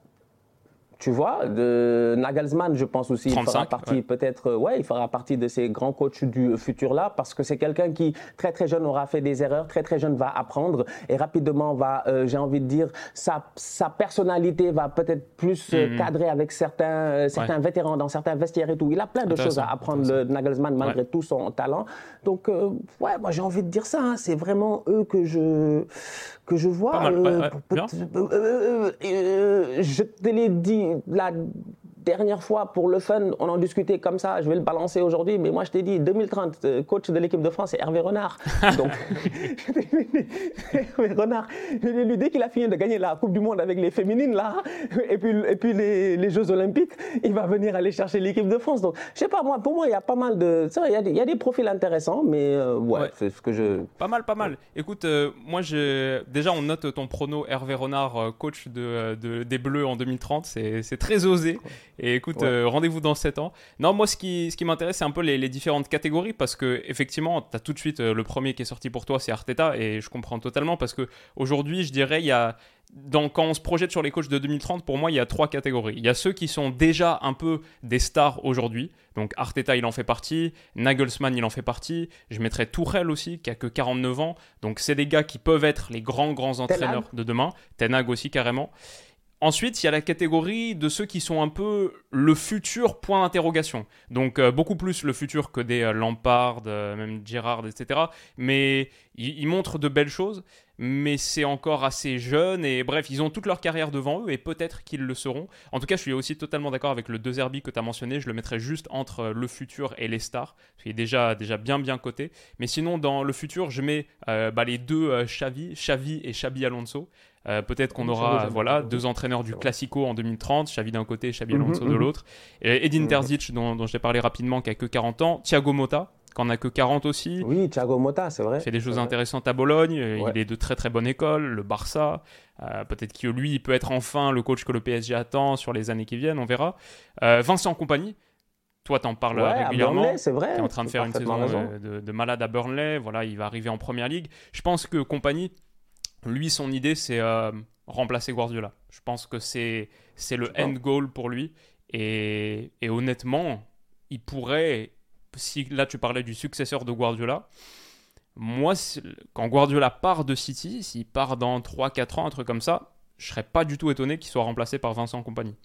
Tu vois, de Nagelsmann, je pense aussi, il 35, fera partie ouais. peut-être, euh, ouais, il fera partie de ces grands coachs du futur là, parce que c'est quelqu'un qui très très jeune aura fait des erreurs, très très jeune va apprendre et rapidement va, euh, j'ai envie de dire, sa, sa personnalité va peut-être plus Mhm. cadrer avec certains euh, certains vétérans dans certains vestiaires et tout. Il a plein de choses à apprendre, le Nagelsmann, malgré Ouais. tout son talent. Donc, euh, ouais, moi j'ai envie de dire ça. hein, c'est vraiment eux que je que je vois. Pas mal, ouais, ouais, peut- bien. je te l'ai dit la dernière fois pour le fun, on en discutait comme ça, je vais le balancer aujourd'hui, mais moi je t'ai dit 2030, euh, coach de l'équipe de France, c'est Hervé Renard. Donc, Hervé Renard, je l'ai lu dès qu'il a fini de gagner la Coupe du Monde avec les féminines là, et puis, et puis les, les Jeux Olympiques, il va venir aller chercher l'équipe de France. Donc, je sais pas, moi, pour moi, il y a pas mal de. Il y a des- il y, a des profils intéressants, mais euh, ouais, Ouais. c'est ce que je. Pas mal, pas mal. Écoute, euh, moi, j'ai- déjà, on note ton prono Hervé Renard, euh, coach de, de- des Bleus en 2030. C'est c'est très osé. Et écoute, Ouais. euh, rendez-vous dans 7 ans. Non, moi, ce qui, ce qui m'intéresse, c'est un peu les, les différentes catégories parce que, effectivement, tu as tout de suite euh, le premier qui est sorti pour toi, c'est Arteta. Et je comprends totalement parce que aujourd'hui, je dirais, il y a. Dans, quand on se projette sur les coachs de 2030, pour moi, il y a trois catégories. Il y a ceux qui sont déjà un peu des stars aujourd'hui. Donc Arteta, il en fait partie. Nagelsmann, il en fait partie. Je mettrais Tourelle aussi, qui a que 49 ans. Donc c'est des gars qui peuvent être les grands, grands entraîneurs de demain. Ten Hag aussi, carrément. Ensuite, il y a la catégorie de ceux qui sont un peu le futur point d'interrogation. Donc euh, beaucoup plus le futur que des euh, Lampard, euh, même Gerrard, etc. Mais ils, montrent de belles choses, mais c'est encore assez jeune. Et bref, ils ont toute leur carrière devant eux et peut-être qu'ils le seront. En tout cas, je suis aussi totalement d'accord avec le De Zerbi que tu as mentionné. Je le mettrais juste entre euh, le futur et les stars. Qu'il est déjà, déjà bien bien coté. Mais sinon, dans le futur, je mets bah, les deux Xavi, Xavi et Xabi Alonso. Euh, Peut-être qu'on aura voilà, deux entraîneurs du. Classico en 2030, Xavi d'un côté, Xabi Mhm, Alonso de mhm. l'autre. Et Edin Mhm. Terzic, dont, dont j'ai parlé rapidement, qui a que 40 ans. Thiago Motta, qui en a que 40 aussi. Oui, Thiago Motta, c'est vrai. Il fait des choses vrai. intéressantes à Bologne. euh, Ouais. Il est de très très bonne école, le Barça. Euh, Peut-être que lui, il peut être enfin le coach que le PSG attend sur les années qui viennent, on verra. Euh, Vincent Compagnie, toi, t'en parles Ouais, régulièrement. Burnley, c'est vrai. qui est en train de faire une saison de malade à Burnley. Voilà, il va arriver en première ligue. Je pense que Compagnie, lui, son idée, c'est euh, remplacer Guardiola. Je pense que c'est c'est le end goal pour lui. Et, et honnêtement, il pourrait, si là tu parlais du successeur de Guardiola, moi, quand Guardiola part de City, s'il part dans 3-4 ans, un truc comme ça, je serais pas du tout étonné qu'il soit remplacé par Vincent Compagnie.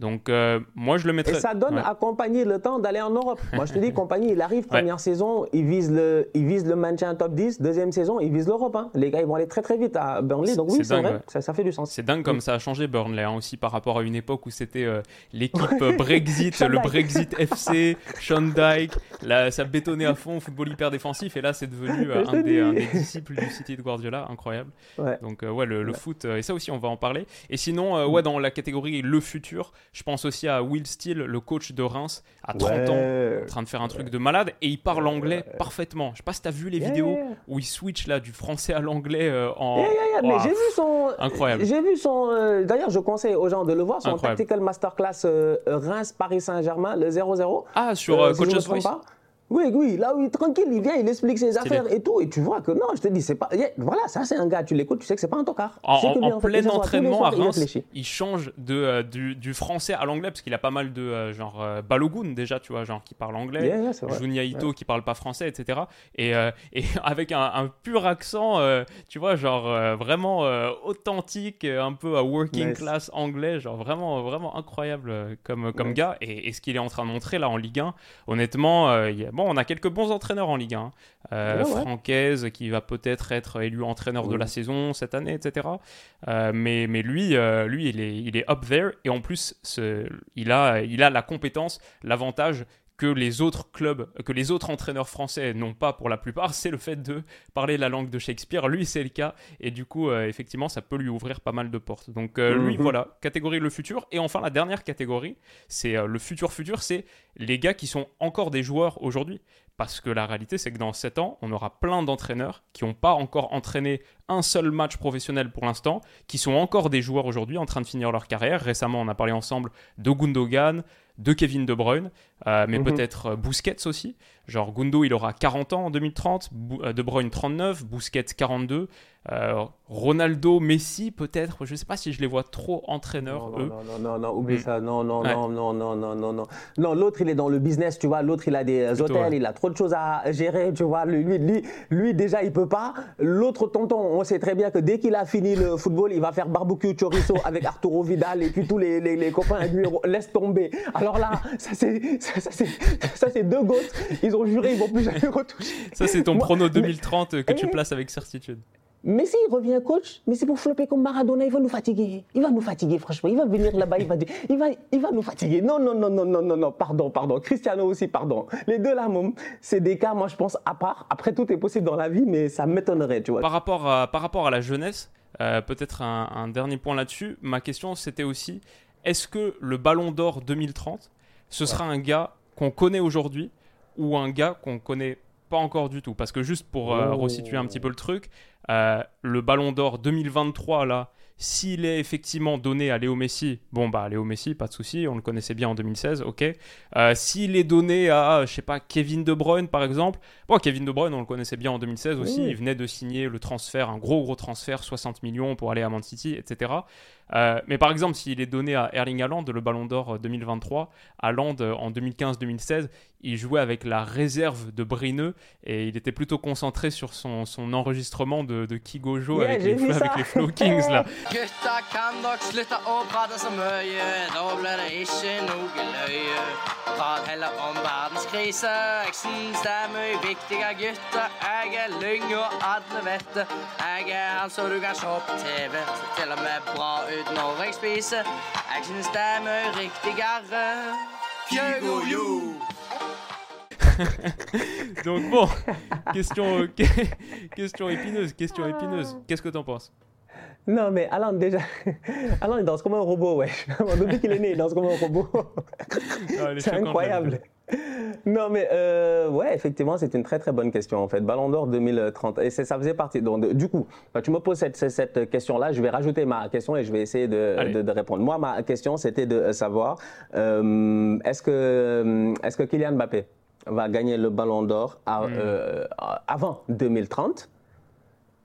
Donc, euh, moi, je le Et mettrais. ça donne Ouais. à Compagnie le temps d'aller en Europe. Moi, je te dis, Compagnie, il arrive, première saison, il vise, le, il vise le maintien top 10. Deuxième saison, il vise l'Europe. hein. Les gars, ils vont aller très très vite à Burnley. Donc oui, c'est vrai, ouais. ça, ça fait du sens. C'est dingue comme ça a changé Burnley hein, aussi par rapport à une époque où c'était euh, l'équipe euh, Brexit, le. Brexit FC, Sean Dyke, là, ça bétonnait à fond, football hyper défensif et là c'est devenu euh, un, des, dis. un des disciples du City de Guardiola, incroyable. Donc ouais, le, le foot, et ça aussi on va en parler. Et sinon, ouais, dans la catégorie le futur, je pense aussi à Will Steele, le coach de Reims, à 30 ans, en train de faire un truc de malade et il parle anglais parfaitement. Je sais pas si t'as vu les Yeah, vidéos où il switch là du français à l'anglais euh, en... Yeah, yeah, yeah, mais j'ai vu son. incroyable. J'ai vu son. euh, D'ailleurs, je conseille aux gens de le voir, son Incroyable. Tactical Masterclass euh, Reims-Paris Saint-Germain, le 0-0. Ah, sur si je Oui, oui, là où il est tranquille, il vient, il explique ses affaires et tout, et tu vois que non, je te dis, c'est pas. voilà, ça c'est un gars, tu l'écoutes, tu sais que c'est pas un tocard. En, en- plein entraînement à soirs, Reims, il change de, euh, du, du français à l'anglais parce qu'il a pas mal de euh, genre euh, Balogun déjà, tu vois, genre qui parle anglais. Yeah, yeah, qui parle pas français, etc. Et, euh, et avec un, un pur accent, euh, tu vois, genre euh, vraiment euh, authentique, euh, un peu à working Nice. class anglais, genre vraiment, vraiment incroyable euh, comme, comme Nice. gars. Et, et ce qu'il est en train de montrer là en Ligue 1, honnêtement, euh, il y a- bon, on a quelques bons entraîneurs en Ligue 1. hein. Euh, Ouais, ouais. Francaise qui va peut-être être élu entraîneur de la saison cette année, etc. Euh, mais, mais lui, euh, lui il, est, il est up there et en plus, ce- il, a, il a la compétence, l'avantage que les autres clubs, que les autres entraîneurs français n'ont pas pour la plupart, c'est le fait de parler la langue de Shakespeare. Lui, c'est le cas et du coup, euh, effectivement, ça peut lui ouvrir pas mal de portes. Donc euh, lui, Mhm. voilà, catégorie le futur. Et enfin, la dernière catégorie, c'est euh, le futur futur, c'est les gars qui sont encore des joueurs aujourd'hui. Parce que la réalité, c'est que dans 7 ans, on aura plein d'entraîneurs qui n'ont pas encore entraîné un seul match professionnel pour l'instant, qui sont encore des joueurs aujourd'hui en train de finir leur carrière. Récemment, on a parlé ensemble de Gundogan, de Kevin De Bruyne, euh, mais mhm. peut-être euh, Busquets aussi. Genre Gundo, il aura 40 ans en 2030, euh, De Bruyne 39, Busquets 42, Ronaldo, Messi peut-être. Je ne sais pas si je les vois trop entraîneurs, non, eux. Non, non, non, non, oublie mm. ça. Non, non, non, non, non, non, non, non. Non, l'autre, il est dans le business, tu vois. L'autre, il a des hôtels, il a trop de choses à gérer, tu vois. Lui, lui, lui déjà, il peut pas. L'autre tonton, on sait très bien que dès qu'il a fini le football, il va faire barbecue chorizo avec Arturo Vidal et puis tous les, les, les copains lui laisse tomber. Alors là, ça c'est ça c'est deux gouttes. Ils ont juré, ils vont plus jamais retoucher. Ça c'est ton prono 2030 que tu eh, places avec certitude. Mais s'il revient coach, mais c'est pour flopper comme Maradona, il va nous fatiguer. Il va nous fatiguer, franchement. Il va venir là-bas, il va, il, va, il va nous fatiguer. Non, non, non, non, non, non, non, pardon, pardon. Cristiano aussi, pardon. Les deux là, c'est des cas, moi, je pense, à part. Après, tout est possible dans la vie, mais ça m'étonnerait, tu vois. Par rapport à, par rapport à la jeunesse, euh, peut-être un, un dernier point là-dessus. Ma question, c'était aussi, est-ce que le Ballon d'Or 2030, ce sera un gars qu'on connaît aujourd'hui ou un gars qu'on connaît pas encore du tout Parce que juste pour euh, oh. resituer un petit peu le truc, euh, le Ballon d'Or 2023 là, s'il est effectivement donné à Léo Messi, bon bah Léo Messi, pas de souci, on le connaissait bien en 2016, ok. Euh, s'il est donné à, je sais pas, Kevin De Bruyne par exemple, bon Kevin De Bruyne on le connaissait bien en 2016 aussi, il venait de signer le transfert, un gros gros transfert, 60 millions pour aller à Man City, etc. Euh, mais par exemple, s'il est donné à Erling Haaland, le Ballon d'Or 2023, Haaland en 2015-2016, il jouait avec la réserve de Brineux et il était plutôt concentré sur son, son enregistrement de, de Kigojo avec, les, avec les Flow Kings là. Ut når jeg spiser. Jeg syns det er mye riktigere. Fjögojo! Donc bon, question, question épineuse, question épineuse. Qu'est-ce que t'en penses? Non, mais Alan, déjà, Alan, il danse comme un robot, ouais. Depuis qu'il est né, il danse comme un robot. c'est incroyable. Non, mais euh, ouais, effectivement, c'est une très très bonne question en fait. Ballon d'Or 2030. Et ça faisait partie. Donc, du coup, bah, tu me poses cette, cette question-là, je vais rajouter ma question et je vais essayer de, de, répondre. Moi, ma question, c'était de savoir euh, est-ce que, est que Kylian Mbappé va gagner le Ballon d'Or hmm. euh, avant 2030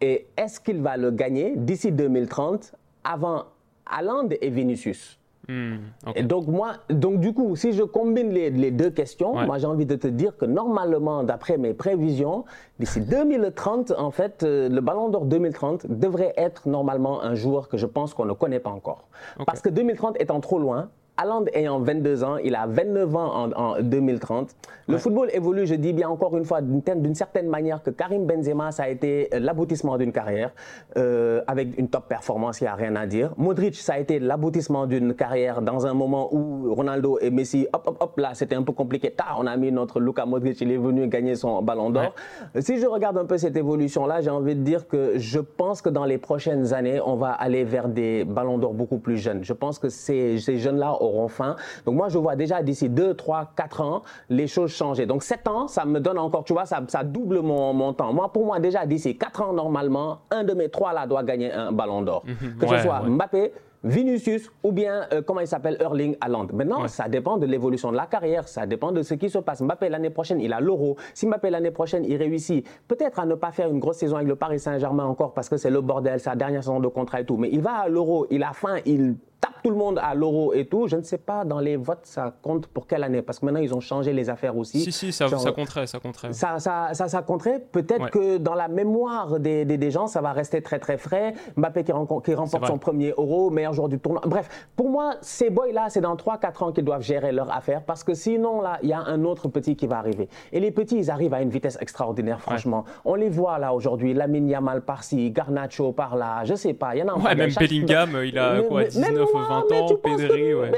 et est-ce qu'il va le gagner d'ici 2030 avant Haaland et Vinicius? Hmm, Et donc moi, donc du coup, si je combine les, deux questions, moi j'ai envie de te dire que normalement, d'après mes prévisions, d'ici 2030, en fait, euh, le Ballon d'Or 2030 devrait être normalement un joueur que je pense qu'on ne connaît pas encore, parce que 2030 étant trop loin, Haaland ayant 22 ans, il a 29 ans en, 2030. Le football évolue, je dis bien encore une fois, d'une certaine manière que Karim Benzema, ça a été l'aboutissement d'une carrière euh, avec une top performance, il n'y a rien à dire. Modric, ça a été l'aboutissement d'une carrière dans un moment où Ronaldo et Messi, hop, hop, hop, là, c'était un peu compliqué. Tard, on a mis notre Luka Modric, il est venu gagner son ballon d'or. Si je regarde un peu cette évolution-là, j'ai envie de dire que je pense que dans les prochaines années, on va aller vers des ballons d'or beaucoup plus jeunes. Je pense que ces, ces jeunes-là auront faim. Donc moi, je vois déjà d'ici 2, 3, 4 ans, les choses changer. Donc 7 ans, ça me donne encore, tu vois, ça, ça double mon, mon temps. Moi, pour moi, déjà d'ici 4 ans, normalement, un de mes trois là doit gagner un ballon d'or. Mhm. que ce soit Mbappé, Vinicius ou bien, euh, comment il s'appelle, Erling Haaland. Maintenant, ça dépend de l'évolution de la carrière, ça dépend de ce qui se passe. Mbappé, l'année prochaine, il a l'euro. Si Mbappé, l'année prochaine, il réussit, peut-être à ne pas faire une grosse saison avec le Paris Saint-Germain encore parce que c'est le bordel, sa dernière saison de contrat et tout, mais il va à l'euro, il a faim, il tape tout le monde à l'euro et tout. Je ne sais pas dans les votes ça compte pour quelle année? Parce que maintenant ils ont changé les affaires aussi. Si si ça, ça compterait, ça compterait. Ça ça ça, ça compterait. Peut-être que dans la mémoire des, des, gens ça va rester très très frais. Mbappé qui, qui remporte son premier euro, meilleur joueur du tournoi. Bref, pour moi ces boys là c'est dans 3-4 ans qu'ils doivent gérer leur affaire parce que sinon là il y a un autre petit qui va arriver. Et les petits ils arrivent à une vitesse extraordinaire franchement. On les voit là aujourd'hui, Lamine Yamal par-ci, Garnacho par là, je sais pas, il y en a. Ouais, même Bellingham il a quoi 19 ou 20 ans, Pedri, ouais.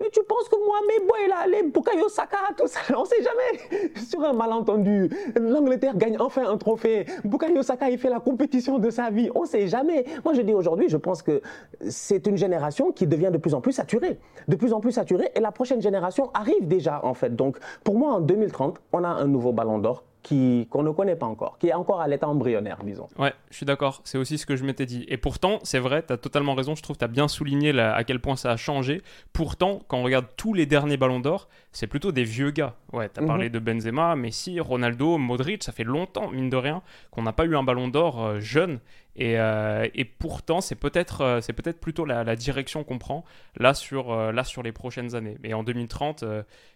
Mais tu penses que moi, mes boys là, les Bukayo Saka, tout ça, on sait jamais. Sur un malentendu, l'Angleterre gagne enfin un trophée. Bukayo Saka, il fait la compétition de sa vie. On sait jamais. Moi, je dis aujourd'hui, je pense que c'est une génération qui devient de plus en plus saturée. De plus en plus saturée. Et la prochaine génération arrive déjà, en fait. Donc, pour moi, en 2030, on a un nouveau ballon d'or qu'on ne connaît pas encore, qui est encore à l'état embryonnaire, disons. Ouais, je suis d'accord. C'est aussi ce que je m'étais dit. Et pourtant, c'est vrai, tu as totalement raison. Je trouve que tu as bien souligné à quel point ça a changé. Pourtant, quand on regarde tous les derniers ballons d'or, c'est plutôt des vieux gars. Ouais, tu as parlé mhm. de Benzema, Messi, Ronaldo, Modric. Ça fait longtemps, mine de rien, qu'on n'a pas eu un ballon d'or euh, jeune. Et, euh, et, pourtant, c'est peut-être euh, peut-être plutôt la, direction qu'on prend là sur, là sur les prochaines années. Mais en 2030,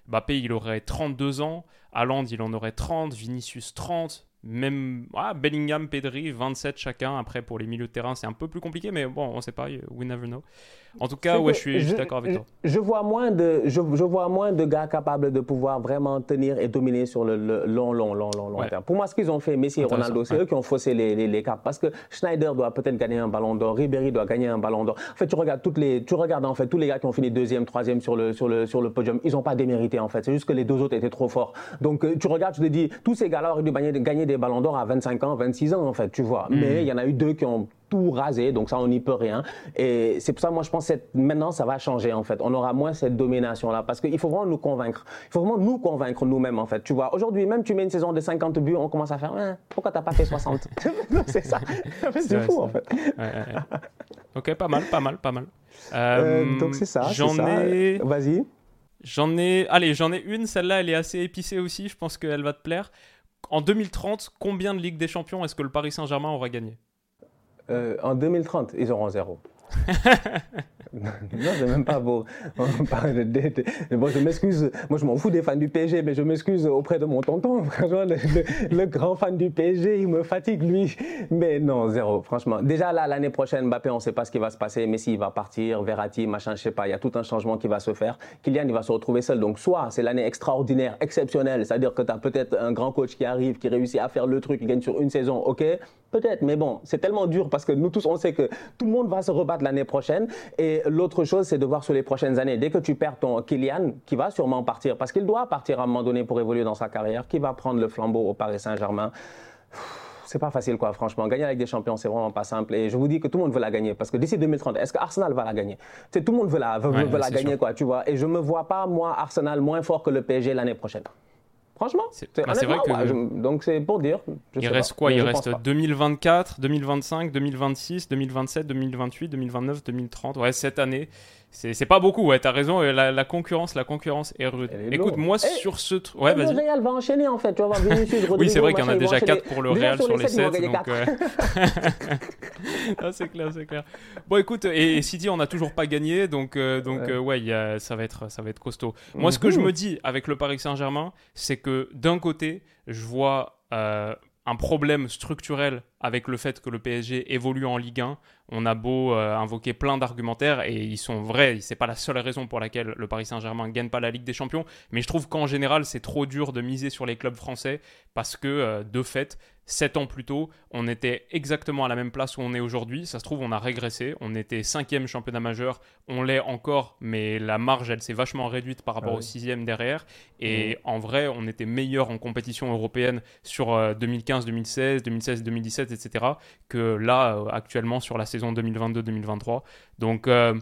Mbappé, il aurait 32 ans. Haaland, il en aurait 30, Vinicius 30, même ah, Bellingham, Pedri, 27 chacun. Après, pour les milieux de terrain, c'est un peu plus compliqué, mais bon, on sait pas, we never know. En tout cas, ouais, je suis, d'accord avec toi. Je vois, moins de, je, vois moins de gars capables de pouvoir vraiment tenir et dominer sur le, long, long, long, long, long terme. Pour moi, ce qu'ils ont fait, Messi et Ronaldo, c'est eux qui ont faussé les, les, caps. Parce que Schneider doit peut-être gagner un ballon d'or, Ribéry doit gagner un ballon d'or. En fait, tu regardes, toutes les, tu regardes en fait tous les gars qui ont fini deuxième, troisième sur le, sur le, sur le podium, ils n'ont pas démérité en fait. C'est juste que les deux autres étaient trop forts. Donc, euh, tu regardes, tu te dis, tous ces gars-là auraient dû gagner, des ballons d'or à 25 ans, 26 ans en fait, tu vois. Mais il y en a eu deux qui ont tout rasé, donc ça, on n'y peut rien. Et c'est pour ça, moi, je pense que maintenant, ça va changer, en fait. On aura moins cette domination-là, parce qu'il faut vraiment nous convaincre. Il faut vraiment nous convaincre nous-mêmes, en fait. Tu vois, aujourd'hui, même tu mets une saison de 50 buts, on commence à faire, hein, pourquoi t'as pas fait 60 C'est ça. c'est fou, en fait. ok, pas mal, pas mal, pas mal. Euh, euh, donc c'est ça. J'en ai. Vas-y. J'en ai. Allez, j'en ai une. Celle-là, elle est assez épicée aussi. Je pense qu'elle va te plaire. En 2030, combien de Ligue des Champions est-ce que le Paris Saint-Germain aura gagné? Euh, en 2030, ils auront zéro. non, c'est même pas beau. bon, je m'excuse. Moi, je m'en fous des fans du PSG, mais je m'excuse auprès de mon tonton. Franchement, le, grand fan du PSG, il me fatigue, lui. Mais non, zéro, franchement. Déjà, là, l'année prochaine, Mbappé, on ne sait pas ce qui va se passer. Messi, il va partir. Verratti, machin, je sais pas. Il y a tout un changement qui va se faire. Kylian, il va se retrouver seul. Donc, soit c'est l'année extraordinaire, exceptionnelle, c'est-à-dire que tu as peut-être un grand coach qui arrive, qui réussit à faire le truc, il gagne sur une saison, ok Peut-être, mais bon, c'est tellement dur parce que nous tous, on sait que tout le monde va se rebattre l'année prochaine. Et l'autre chose, c'est de voir sur les prochaines années. Dès que tu perds ton Kylian, qui va sûrement partir, parce qu'il doit partir à un moment donné pour évoluer dans sa carrière, qui va prendre le flambeau au Paris Saint-Germain c'est pas facile, quoi, franchement. Gagner avec des champions, c'est vraiment pas simple. Et je vous dis que tout le monde veut la gagner. Parce que d'ici 2030, est-ce que Arsenal va la gagner? Tout le monde veut la, veut, la gagner, quoi, tu vois. Et je me vois pas, moi, Arsenal moins fort que le PSG l'année prochaine. Franchement, c'est bah, vrai que. donc c'est pour dire. il reste quoi Il reste 2024, 2025, 2026, 2027, 2028, 2029, 2030. Ouais, cette année. C'est pas beaucoup, ouais, t'as raison. La, la, concurrence, la concurrence est rude. Écoute, moi, eh, sur ce. Ouais, le Real va enchaîner, en fait. Tu vas voir Vinicius, Oui, c'est vrai qu'il y en a déjà 4 pour le Real sur les 7. Donc, c'est clair, c'est clair. Bon, écoute, et, City, on n'a toujours pas gagné. Donc, euh, donc ouais, euh, ça, va être, ça va être costaud. Moi, ce que je me dis avec le Paris Saint-Germain, c'est que d'un côté, je vois. Euh, un problème structurel avec le fait que le PSG évolue en Ligue 1. On a beau euh, invoquer plein d'argumentaires et ils sont vrais, c'est pas la seule raison pour laquelle le Paris Saint-Germain gagne pas la Ligue des Champions, mais je trouve qu'en général c'est trop dur de miser sur les clubs français parce que euh, de fait, 7 ans plus tôt, on était exactement à la même place où on est aujourd'hui. Ça se trouve, on a régressé. On était cinquième championnat majeur. On l'est encore, mais la marge, elle s'est vachement réduite par rapport ah au sixième derrière. Et en vrai, on était meilleur en compétition européenne sur 2015, 2016, 2016, 2017, etc. que là, euh, actuellement, sur la saison 2022-2023. Donc, euh,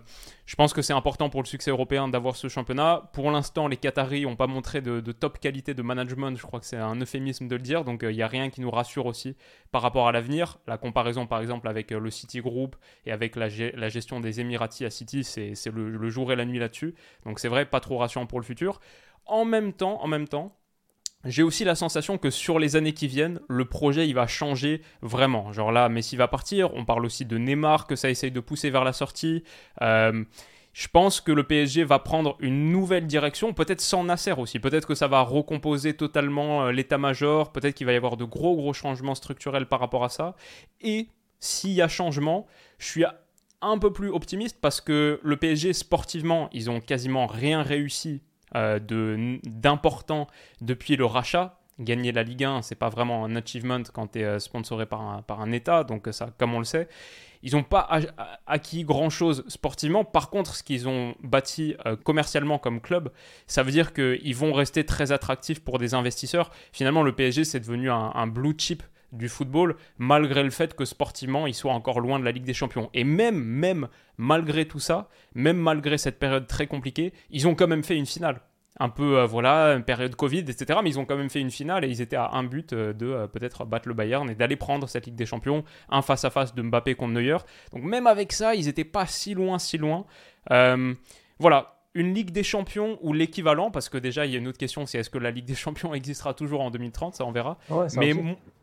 je pense que c'est important pour le succès européen d'avoir ce championnat. Pour l'instant, les Qataris n'ont pas montré de, top qualité de management. Je crois que c'est un euphémisme de le dire. Donc, euh, il n'y a rien qui nous rassure aussi par rapport à l'avenir. La comparaison, par exemple, avec le City Group et avec la, gestion des Emiratis à City, c'est le jour et la nuit là-dessus. Donc, c'est vrai, pas trop rassurant pour le futur. En même temps, en même temps, j'ai aussi la sensation que sur les années qui viennent, le projet il va changer vraiment. Genre là, Messi va partir. On parle aussi de Neymar que ça essaye de pousser vers la sortie. Euh, je pense que le PSG va prendre une nouvelle direction, peut-être sans Nasser aussi. Peut-être que ça va recomposer totalement euh, l'état-major. Peut-être qu'il va y avoir de gros gros changements structurels par rapport à ça. Et s'il y a changement, je suis un peu plus optimiste parce que le PSG sportivement, ils ont quasiment rien réussi euh, d'important depuis le rachat. Gagner la Ligue 1, c'est pas vraiment un achievement quand tu es euh, sponsoré par un, par un État, donc ça, comme on le sait. Ils n'ont pas acquis grand-chose sportivement. Par contre, ce qu'ils ont bâti euh, commercialement comme club, ça veut dire qu'ils vont rester très attractifs pour des investisseurs. Finalement, le PSG, c'est devenu un blue chip du football, malgré le fait que sportivement, il soit encore loin de la Ligue des Champions. Et même, même malgré tout ça, même malgré cette période très compliquée, ils ont quand même fait une finale. un peu, euh, voilà, une période Covid, etc. Mais ils ont quand même fait une finale et ils étaient à un but euh, de euh, peut-être battre le Bayern et d'aller prendre cette Ligue des Champions, un face-à-face de Mbappé contre Neuer. Donc même avec ça, ils n'étaient pas si loin, si loin. voilà, une Ligue des Champions ou l'équivalent, parce que déjà il y a une autre question, c'est est-ce que la Ligue des Champions existera toujours en 2030, ça on verra. mais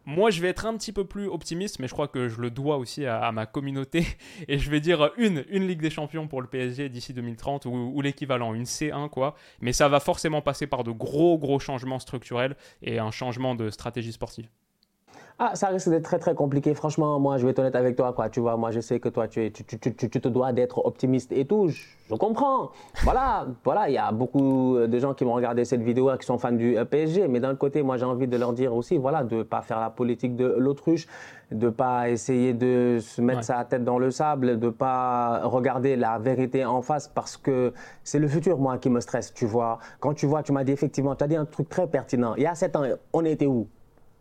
moi je vais être un petit peu plus optimiste, mais je crois que je le dois aussi à, ma communauté, et je vais dire une, une Ligue des Champions pour le PSG d'ici 2030, ou, ou l'équivalent, une C1 quoi, mais ça va forcément passer par de gros gros changements structurels et un changement de stratégie sportive. Ah, ça risque d'être très très compliqué. Franchement, moi, je vais être honnête avec toi, quoi. Tu vois, moi, je sais que toi, tu, tu, tu, tu te dois d'être optimiste et tout. Je, comprends. Voilà, voilà. Il y a beaucoup de gens qui vont regarder cette vidéo qui sont fans du PSG. Mais d'un côté, moi, j'ai envie de leur dire aussi, voilà, de ne pas faire la politique de l'autruche, de ne pas essayer de se mettre sa tête dans le sable, de ne pas regarder la vérité en face parce que c'est le futur, moi, qui me stresse, tu vois. Quand tu vois, tu m'as dit effectivement, tu as dit un truc très pertinent. Il y a sept ans, on était où?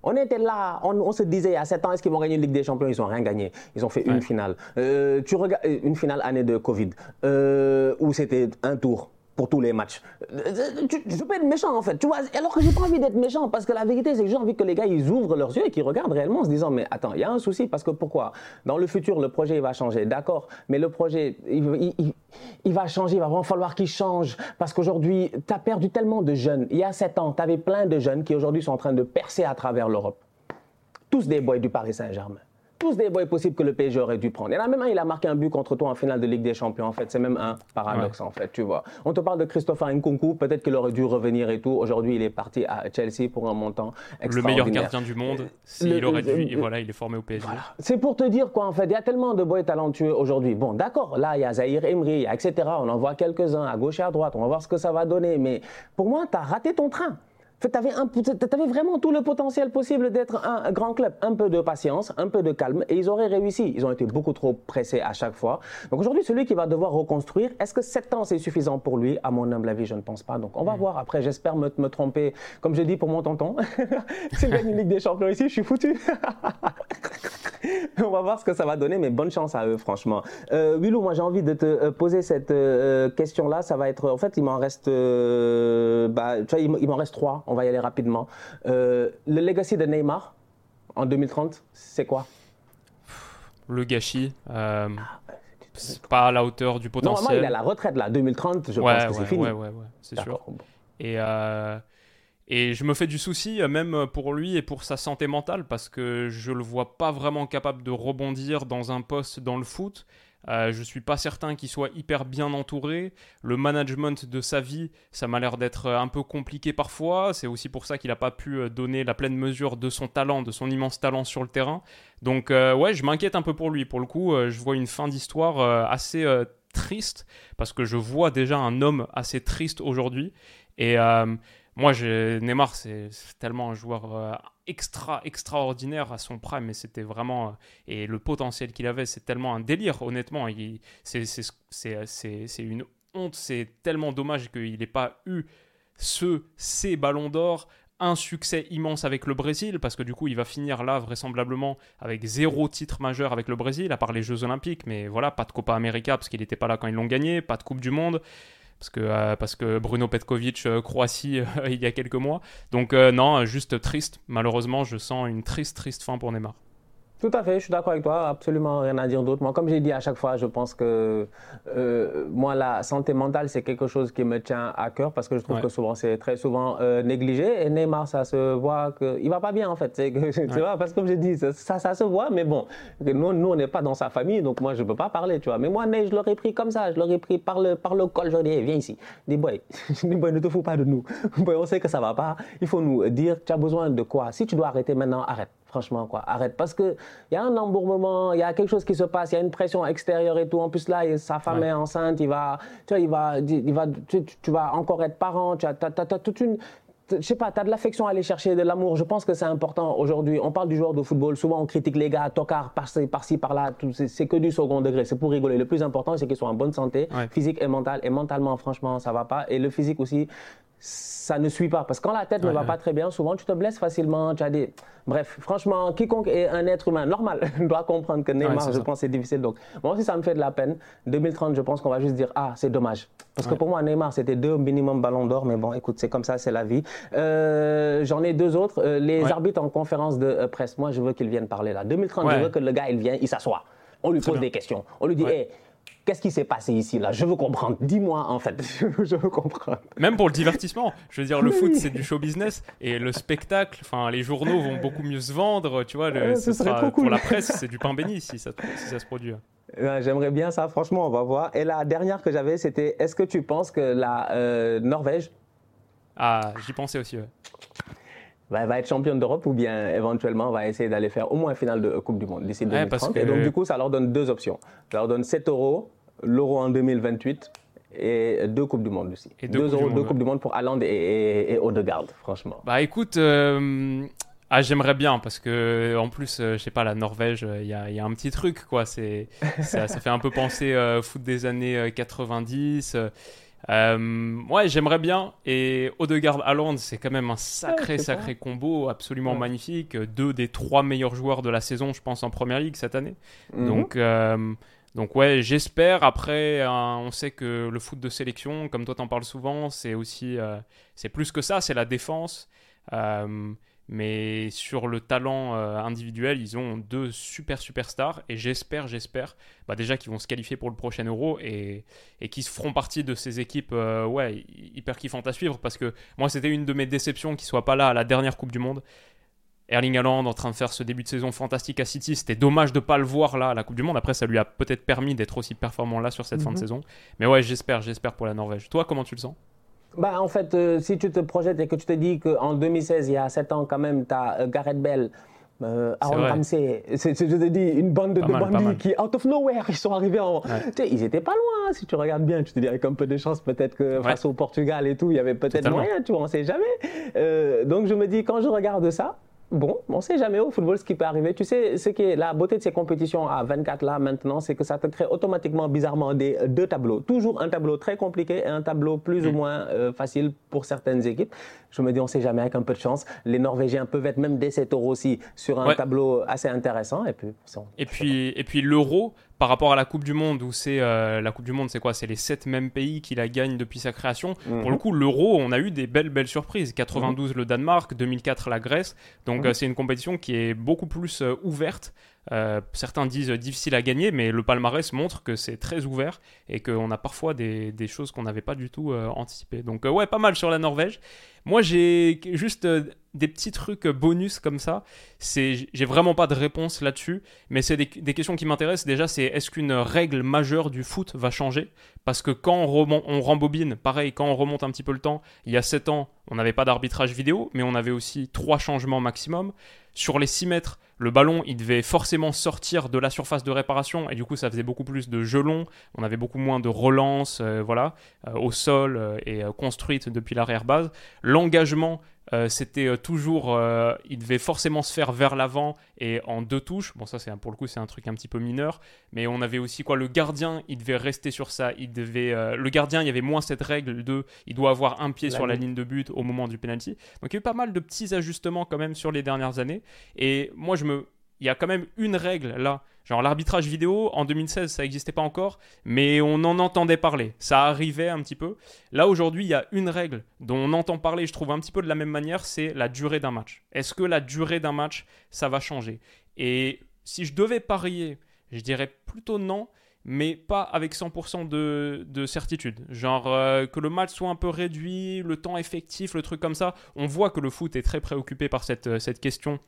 On était là, on, se disait il y a 7 ans, est-ce qu'ils vont gagner une Ligue des Champions? Ils n'ont rien gagné. Ils ont fait une finale. Euh, tu regardes euh, une finale année de Covid, euh, où c'était un tour pour tous les matchs. Je peux être méchant en fait, tu vois, alors que j'ai pas envie d'être méchant parce que la vérité c'est que j'ai envie que les gars ils ouvrent leurs yeux et qu'ils regardent réellement en se disant mais attends, il y a un souci parce que pourquoi? Dans le futur le projet il va changer, d'accord, mais le projet il, il, va changer, il va vraiment falloir qu'il change parce qu'aujourd'hui tu as perdu tellement de jeunes. Il y a 7 ans, tu avais plein de jeunes qui aujourd'hui sont en train de percer à travers l'Europe. Tous des boys du Paris Saint-Germain tous des boys possibles que le PSG aurait dû prendre. Il y en a même un, il a marqué un but contre toi en finale de Ligue des Champions, en fait. C'est même un paradoxe, en fait, tu vois. On te parle de Christopher Nkunku, peut-être qu'il aurait dû revenir et tout. Aujourd'hui, il est parti à Chelsea pour un montant Le meilleur gardien du monde, s'il aurait dû, et voilà, il est formé au PSG. C'est pour te dire quoi, en fait. Il y a tellement de boys talentueux aujourd'hui. Bon, d'accord, là, il y a Zahir Emery, etc. On en voit quelques-uns à gauche et à droite. On va voir ce que ça va donner. Mais pour moi, tu as raté ton train tu avais, vraiment tout le potentiel possible d'être un grand club. Un peu de patience, un peu de calme, et ils auraient réussi. Ils ont été beaucoup trop pressés à chaque fois. Donc aujourd'hui, celui qui va devoir reconstruire, est-ce que 7 ans c'est suffisant pour lui? À mon humble avis, je ne pense pas. Donc on va mm. voir. Après, j'espère me, me, tromper. Comme je dis pour mon tonton, s'il gagne une Ligue des Champions ici, je suis foutu. on va voir ce que ça va donner, mais bonne chance à eux, franchement. Euh, Willou, moi j'ai envie de te euh, poser cette euh, question-là. Ça va être, en fait, il m'en reste, euh, bah, tu vois, il m'en reste trois on va y aller rapidement. Le legacy de Neymar en 2030, c'est quoi? Le gâchis. C'est pas à la hauteur du potentiel. Normalement, il est à la retraite là, 2030, je pense que c'est fini. Ouais, ouais, ouais, c'est sûr. Et, et je me fais du souci, même pour lui et pour sa santé mentale, parce que je le vois pas vraiment capable de rebondir dans un poste dans le foot. Euh, je suis pas certain qu'il soit hyper bien entouré. Le management de sa vie, ça m'a l'air d'être un peu compliqué parfois. C'est aussi pour ça qu'il n'a pas pu euh, donner la pleine mesure de son talent, de son immense talent sur le terrain. Donc euh, ouais, je m'inquiète un peu pour lui. Pour le coup, je vois une fin d'histoire assez triste parce que je vois déjà un homme assez triste aujourd'hui. Et moi, Neymar, c'est tellement un joueur extra extraordinaire à son prime mais c'était vraiment euh, et le potentiel qu'il avait c'est tellement un délire honnêtement. C'est une honte c'est tellement dommage qu'il n'ait pas eu ce ces ballons d'or un succès immense avec le Brésil parce que du coup il va finir là vraisemblablement avec zéro titre majeur avec le Brésil à part les Jeux Olympiques. Mais voilà pas de Copa América parce qu'il n'était pas là quand ils l'ont gagné pas de Coupe du Monde parce que, euh, parce que Bruno Petkovic, euh, Croatie, euh, il y a quelques mois. Donc non, juste triste. Malheureusement, je sens une triste, triste fin pour Neymar. Tout à fait, je suis d'accord avec toi, absolument rien à dire d'autre. Moi, comme j'ai dit à chaque fois, je pense que euh, moi, la santé mentale, c'est quelque chose qui me tient à cœur parce que je trouve que souvent, c'est très souvent euh, négligé. Et Neymar, ça se voit qu'il va pas bien, en fait. C'est tu vois, parce que comme j'ai dit, ça, ça, se voit, mais bon, nous, nous on n'est pas dans sa famille, donc moi, je peux pas parler, tu vois. Mais moi, Ney, je l'aurais pris comme ça, je l'aurais pris par le, par le col, je lui ai dit, viens ici. Dis, boy, boy, ne te fous pas de nous. Boy, on sait que ça va pas. Il faut nous dire, tu as besoin de quoi? Si tu dois arrêter maintenant, arrête franchement, quoi. Arrête. Parce qu'il y a un embourbement, il y a quelque chose qui se passe, il y a une pression extérieure et tout. En plus, là, sa femme est enceinte, il va, tu vois, il va, il va, tu, vas encore être parent, tu as, toute une, je sais pas, tu as de l'affection à aller chercher, de l'amour. Je pense que c'est important aujourd'hui. On parle du joueur de football, souvent on critique les gars, tocard, par-ci, par-ci, par-là. C'est que du second degré, c'est pour rigoler. Le plus important, c'est qu'ils soient en bonne santé, physique et mentale. Et mentalement, franchement, ça va pas. Et le physique aussi, ça ne suit pas. Parce que quand la tête ne va pas très bien, souvent tu te blesses facilement, tu as des... Bref, franchement, quiconque est un être humain normal doit comprendre que Neymar, je pense, c'est difficile. Donc, moi aussi, ça me fait de la peine. 2030, je pense qu'on va juste dire, ah, c'est dommage. Parce que pour moi, Neymar, c'était deux minimum ballons d'or. Mais bon, écoute, c'est comme ça, c'est la vie. Euh, j'en ai deux autres. Euh, les arbitres en conférence de euh, presse, moi, je veux qu'ils viennent parler là. 2030, je veux que le gars, il vienne, il s'assoit. On lui pose des questions. On lui dit, hé, Qu'est-ce qui s'est passé ici là? Je veux comprendre. Dis-moi en fait. je veux comprendre. Même pour le divertissement. Je veux dire, le foot c'est du show business et le spectacle. Enfin, les journaux vont beaucoup mieux se vendre. Tu vois, le, ce sera, pour la presse, c'est du pain béni si ça, si ça se produit. J'aimerais bien ça. Franchement, on va voir. Et la dernière que j'avais, c'était est-ce que tu penses que la euh, Norvège Ah, j'y pensais aussi. Ouais va, être championne d'Europe ou bien éventuellement va essayer d'aller faire au moins une finale de Coupe du Monde d'ici 2030. Et donc du coup, ça leur donne deux options. Ça leur donne 7 euros, l'euro en 2028 et deux Coupes du Monde aussi. Et deux, euros, deux Coupes du Monde pour Haaland et, et, et Odegaard, franchement. Bah écoute, euh, ah, j'aimerais bien parce que en plus, euh, je sais pas, la Norvège, il y, y, a un petit truc quoi. C'est, ça, ça, fait un peu penser euh, foot des années 90. Euh, ouais, j'aimerais bien. Et Odegaard Haaland, c'est quand même un sacré, sacré combo, absolument magnifique. Deux des trois meilleurs joueurs de la saison, je pense, en Première Ligue cette année. Mhm. Donc, euh, donc ouais, j'espère. Après, euh, on sait que le foot de sélection, comme toi t'en parles souvent, c'est aussi, c'est plus que ça, c'est la défense. Mais sur le talent euh, individuel, ils ont deux super superstars et j'espère, j'espère, bah déjà qu'ils vont se qualifier pour le prochain Euro et, et qu'ils feront partie de ces équipes euh, ouais, hyper kiffantes à suivre parce que moi c'était une de mes déceptions qu'ils soient pas là à la dernière Coupe du Monde. Erling Haaland en train de faire ce début de saison fantastique à City, c'était dommage de pas le voir là à la Coupe du Monde. Après, ça lui a peut-être permis d'être aussi performant là sur cette fin de mhm. saison. Mais ouais, j'espère, j'espère pour la Norvège. Toi, comment tu le sens? Bah, en fait, euh, si tu te projettes et que tu te dis qu'en 2016, il y a 7 ans quand même, tu as euh, Gareth Bell, euh, Aaron Ramsey, je te dis, une bande de, bandits qui, out of nowhere, ils sont arrivés en... Tu sais, ils étaient pas loin, hein, si tu regardes bien. Tu te dis, avec un peu de chance, peut-être que face au Portugal et tout, il y avait peut-être moyen, tu vois, on sait jamais. donc je me dis, quand je regarde ça, Bon, on ne sait jamais au football ce qui peut arriver. Tu sais, ce qui est la beauté de ces compétitions à 24 là maintenant, c'est que ça te crée automatiquement, bizarrement, des, deux tableaux. Toujours un tableau très compliqué et un tableau plus ou mm. moins euh, facile pour certaines équipes. Je me dis, on ne sait jamais, avec un peu de chance, les Norvégiens peuvent être même des 7 euros aussi sur un tableau assez intéressant. Et puis, et puis, et puis l'euro, par rapport à la Coupe du Monde, où c'est euh, la Coupe du Monde, c'est quoi? C'est les sept mêmes pays qui la gagnent depuis sa création. Mhm. Pour le coup, l'Euro, on a eu des belles, belles surprises. 92 le Danemark, 2004 la Grèce. Donc mhm. euh, c'est une compétition qui est beaucoup plus euh, ouverte. certains disent difficile à gagner, mais le palmarès montre que c'est très ouvert et qu'on a parfois des, des choses qu'on n'avait pas du tout anticipées. Donc ouais, pas mal sur la Norvège. Moi, j'ai juste des petits trucs bonus comme ça. C'est, j'ai vraiment pas de réponse là-dessus, mais c'est des, questions qui m'intéressent. Déjà, c'est est-ce qu'une règle majeure du foot va changer? Parce que quand on, rembobine, pareil, quand on remonte un petit peu le temps, il y a 7 ans, on n'avait pas d'arbitrage vidéo, mais on avait aussi 3 changements maximum. Sur les 6 mètres, le ballon, il devait forcément sortir de la surface de réparation, et du coup, ça faisait beaucoup plus de gelons. On avait beaucoup moins de relance, euh, voilà, euh, au sol euh, et construite depuis l'arrière-base. L'engagement, euh, c'était euh, toujours, euh, il devait forcément se faire vers l'avant et en deux touches. Bon, ça, c'est pour le coup, c'est un truc un petit peu mineur. Mais on avait aussi quoi, le gardien, il devait rester sur ça. Il devait, le gardien, il y avait moins cette règle de, il doit avoir un pied sur la ligne de but au moment du penalty. Donc il y a eu pas mal de petits ajustements quand même sur les dernières années. Et moi, je me, il y a quand même une règle là Genre l'arbitrage vidéo, en 2016, ça n'existait pas encore, mais on en entendait parler. Ça arrivait un petit peu. Là, aujourd'hui, il y a une règle dont on entend parler, je trouve un petit peu de la même manière, c'est la durée d'un match. Est-ce que la durée d'un match, ça va changer? Et si je devais parier, je dirais plutôt non, mais pas avec 100% de, certitude. Genre euh, que le match soit un peu réduit, le temps effectif, le truc comme ça. On voit que le foot est très préoccupé par cette, cette question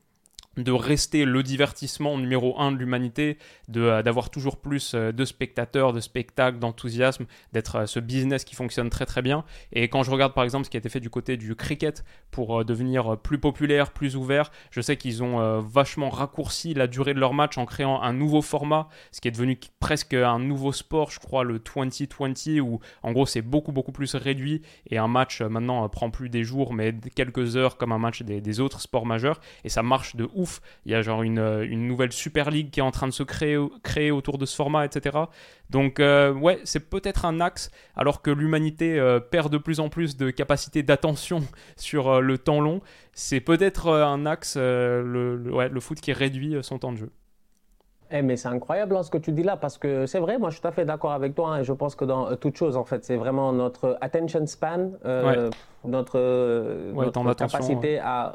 de rester le divertissement numéro un de l'humanité, euh, d'avoir toujours plus euh, de spectateurs, de spectacles, d'enthousiasme, d'être euh, ce business qui fonctionne très très bien. Et quand je regarde par exemple ce qui a été fait du côté du cricket pour devenir plus populaire, plus ouvert, je sais qu'ils ont vachement raccourci la durée de leur match en créant un nouveau format, ce qui est devenu presque un nouveau sport, je crois le 2020, où en gros c'est beaucoup beaucoup plus réduit et un match maintenant prend plus des jours mais quelques heures comme un match des, des autres sports majeurs et ça marche de ouf ouf. Il y a genre une, une nouvelle Super League qui est en train de se créer, créer autour de ce format, etc. Donc ouais, c'est peut-être un axe, alors que l'humanité perd de plus en plus de capacité d'attention sur le temps long. C'est peut-être un axe, le, le foot qui réduit son temps de jeu. Eh, mais c'est incroyable hein, ce que tu dis là, parce que c'est vrai, moi je suis tout à fait d'accord avec toi, hein, et je pense que dans euh, toute chose, en fait, c'est vraiment notre attention span, euh, notre, euh, notre capacité à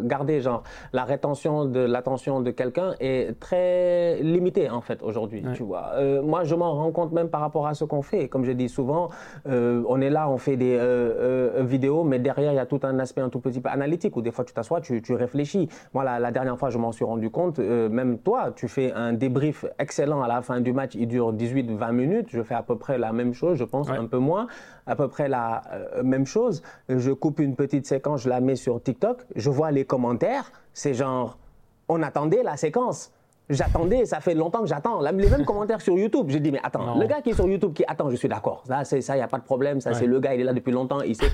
garder genre, la rétention de l'attention de quelqu'un est très limitée, en fait, aujourd'hui, tu vois. moi, je m'en rends compte même par rapport à ce qu'on fait. Comme je dis souvent, on est là, on fait des vidéos, mais derrière, il y a tout un aspect un tout petit peu analytique, où des fois tu t'assois, tu, tu, réfléchis. Moi, la, la dernière fois, je m'en suis rendu compte, même toi, tu fais un débrief excellent à la fin du match, il dure 18-20 minutes. Je fais à peu près la même chose, je pense, un peu moins, à peu près la euh, chose. Je coupe une petite séquence, je la mets sur TikTok, je vois les commentaires, c'est genre, on attendait la séquence. J'attendais, ça fait longtemps que j'attends. Les mêmes commentaires sur YouTube. J'ai dit, mais attends, le gars qui est sur YouTube qui attend, je suis d'accord. Ça, c'est ça, il n'y a pas de problème. Ça, c'est le gars, il est là depuis longtemps. Il sait,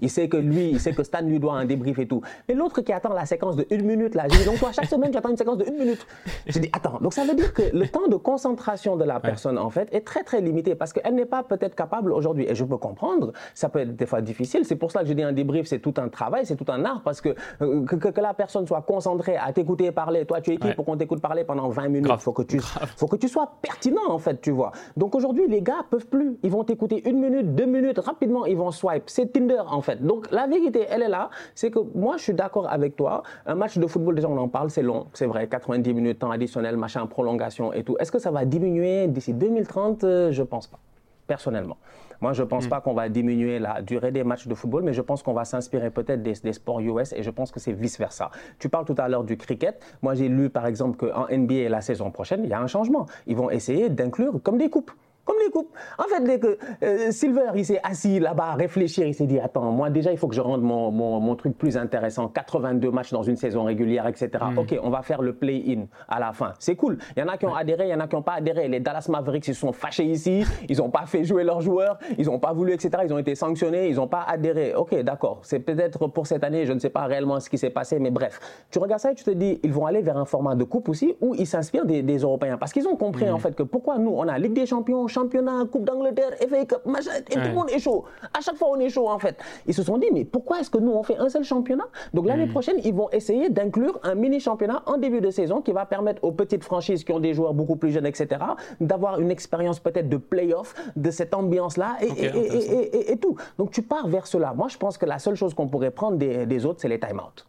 il sait que lui, il sait que Stan lui doit un débrief et tout. Mais l'autre qui attend la séquence de une minute, là, j'ai dit, donc toi, chaque semaine, tu attends une séquence de une minute. J'ai dit, attends. Donc ça veut dire que le temps de concentration de la personne, en fait, est très, très limité parce qu'elle n'est pas peut-être capable aujourd'hui. Et je peux comprendre, ça peut être des fois difficile. C'est pour ça que j'ai dit un débrief, c'est tout un travail, c'est tout un art parce que, euh, que, la personne soit concentrée à t'écouter parler. Toi, tu es qui pour qu'on t'écoute parler pendant 20 minutes faut que tu, faut que tu sois pertinent en fait, tu vois. Donc aujourd'hui, les gars peuvent plus. Ils vont t'écouter une minute, deux minutes, rapidement, ils vont swipe. C'est Tinder en fait. Donc la vérité, elle est là. C'est que moi, je suis d'accord avec toi. Un match de football, déjà, on en parle, c'est long, c'est vrai. 90 minutes, temps additionnel, machin, prolongation et tout. Est-ce que ça va diminuer d'ici 2030 euh, Je pense pas, personnellement. Moi, je ne pense mm. pas qu'on va diminuer la durée des matchs de football, mais je pense qu'on va s'inspirer peut-être des, sports US et je pense que c'est vice-versa. Tu parles tout à l'heure du cricket. Moi, j'ai lu, par exemple, qu'en NBA, la saison prochaine, il y a un changement. Ils vont essayer d'inclure comme des coupes comme les coupes. En fait, dès que euh, Silver, il s'est assis là-bas à réfléchir, il s'est dit, attends, moi déjà, il faut que je rende mon, mon, truc plus intéressant. 82 matchs dans une saison régulière, etc. Hmm. Ok, on va faire le play-in à la fin. C'est cool. Il y en a qui ont adhéré, il y en a qui n'ont pas adhéré. Les Dallas Mavericks, ils se sont fâchés ici, ils n'ont pas fait jouer leurs joueurs, ils n'ont pas voulu, etc. Ils ont été sanctionnés, ils n'ont pas adhéré. Ok, d'accord. C'est peut-être pour cette année, je ne sais pas réellement ce qui s'est passé, mais bref. Tu regardes ça et tu te dis, ils vont aller vers un format de coupe aussi où ils s'inspirent des, Européens. Parce qu'ils ont compris, hmm. en fait, que pourquoi nous, on a Ligue des Champions, championnat, Coupe d'Angleterre, FA Cup, machin, et tout le monde est chaud. À chaque fois, on est chaud, en fait. Ils se sont dit, mais pourquoi est-ce que nous, on fait un seul championnat? Donc l'année hmm. prochaine, ils vont essayer d'inclure un mini-championnat en début de saison qui va permettre aux petites franchises qui ont des joueurs beaucoup plus jeunes, etc., d'avoir une expérience peut-être de play-off, de cette ambiance-là, et, et, tout. Donc tu pars vers cela. Moi, je pense que la seule chose qu'on pourrait prendre des, des autres, c'est les time-out.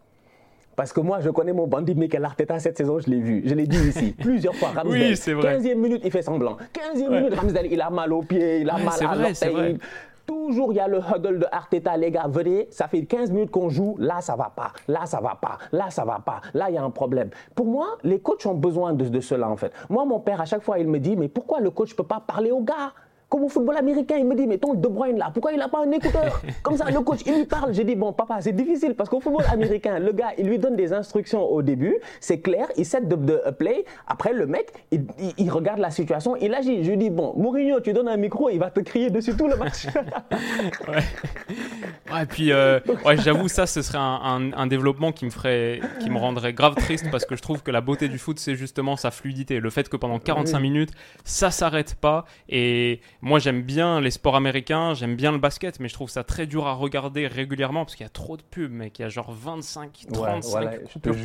Parce que moi, je connais mon bandit Mikel Arteta cette saison, je l'ai vu. Je l'ai dit ici plusieurs fois. Ramsdale, oui, c'est vrai. 15e minute, il fait semblant. 15e minute, Ramsdale, il a mal au pied, il a mal à l'orteil. Toujours, il y a le huddle de Arteta, les gars, venez, ça fait 15 minutes qu'on joue, là, ça va pas, là, ça va pas, là, ça va pas, là, il y a un problème. Pour moi, les coachs ont besoin de, de cela, en fait. Moi, mon père, à chaque fois, il me dit, mais pourquoi le coach ne peut pas parler aux gars? Comme au football américain, il me dit, mais ton De Bruyne là, pourquoi il n'a pas un écouteur? Comme ça, le coach, il lui parle. J'ai dit, bon, papa, c'est difficile parce qu'au football américain, le gars, il lui donne des instructions au début, c'est clair, il set de, play. Après, le mec, il, regarde la situation, il agit. Je lui dis, bon, Mourinho, tu donnes un micro, il va te crier dessus tout le match. ouais. et puis, euh, ouais, j'avoue, ça, ce serait un, développement qui me ferait, qui me rendrait grave triste parce que je trouve que la beauté du foot, c'est justement sa fluidité. Le fait que pendant 45 minutes, ça s'arrête pas et moi, j'aime bien les sports américains, j'aime bien le basket, mais je trouve ça très dur à regarder régulièrement parce qu'il y a trop de pubs, mec. Il y a genre 25, 35 pubs.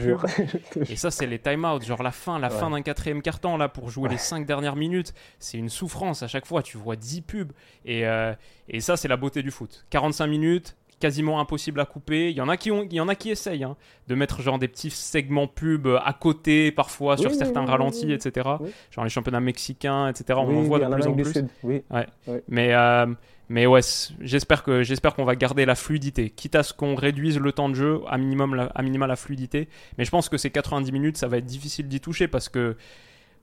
Et ça, c'est les time-out, genre la fin, la fin d'un quatrième carton là pour jouer les 5 dernières minutes. C'est une souffrance à chaque fois. Tu vois 10 pubs. Et, euh, et ça, c'est la beauté du foot. 45 minutes, quasiment impossible à couper. Il y en a qui, ont, il y en a qui essayent hein, de mettre genre des petits segments pub à côté, parfois sur certains ralentis, etc. Genre les championnats mexicains, etc. On en voit de plus en plus. Mais, euh, mais ouais, j'espère que j'espère qu'on va garder la fluidité, quitte à ce qu'on réduise le temps de jeu à minimum la, à minima la fluidité. Mais je pense que ces 90 minutes, ça va être difficile d'y toucher parce que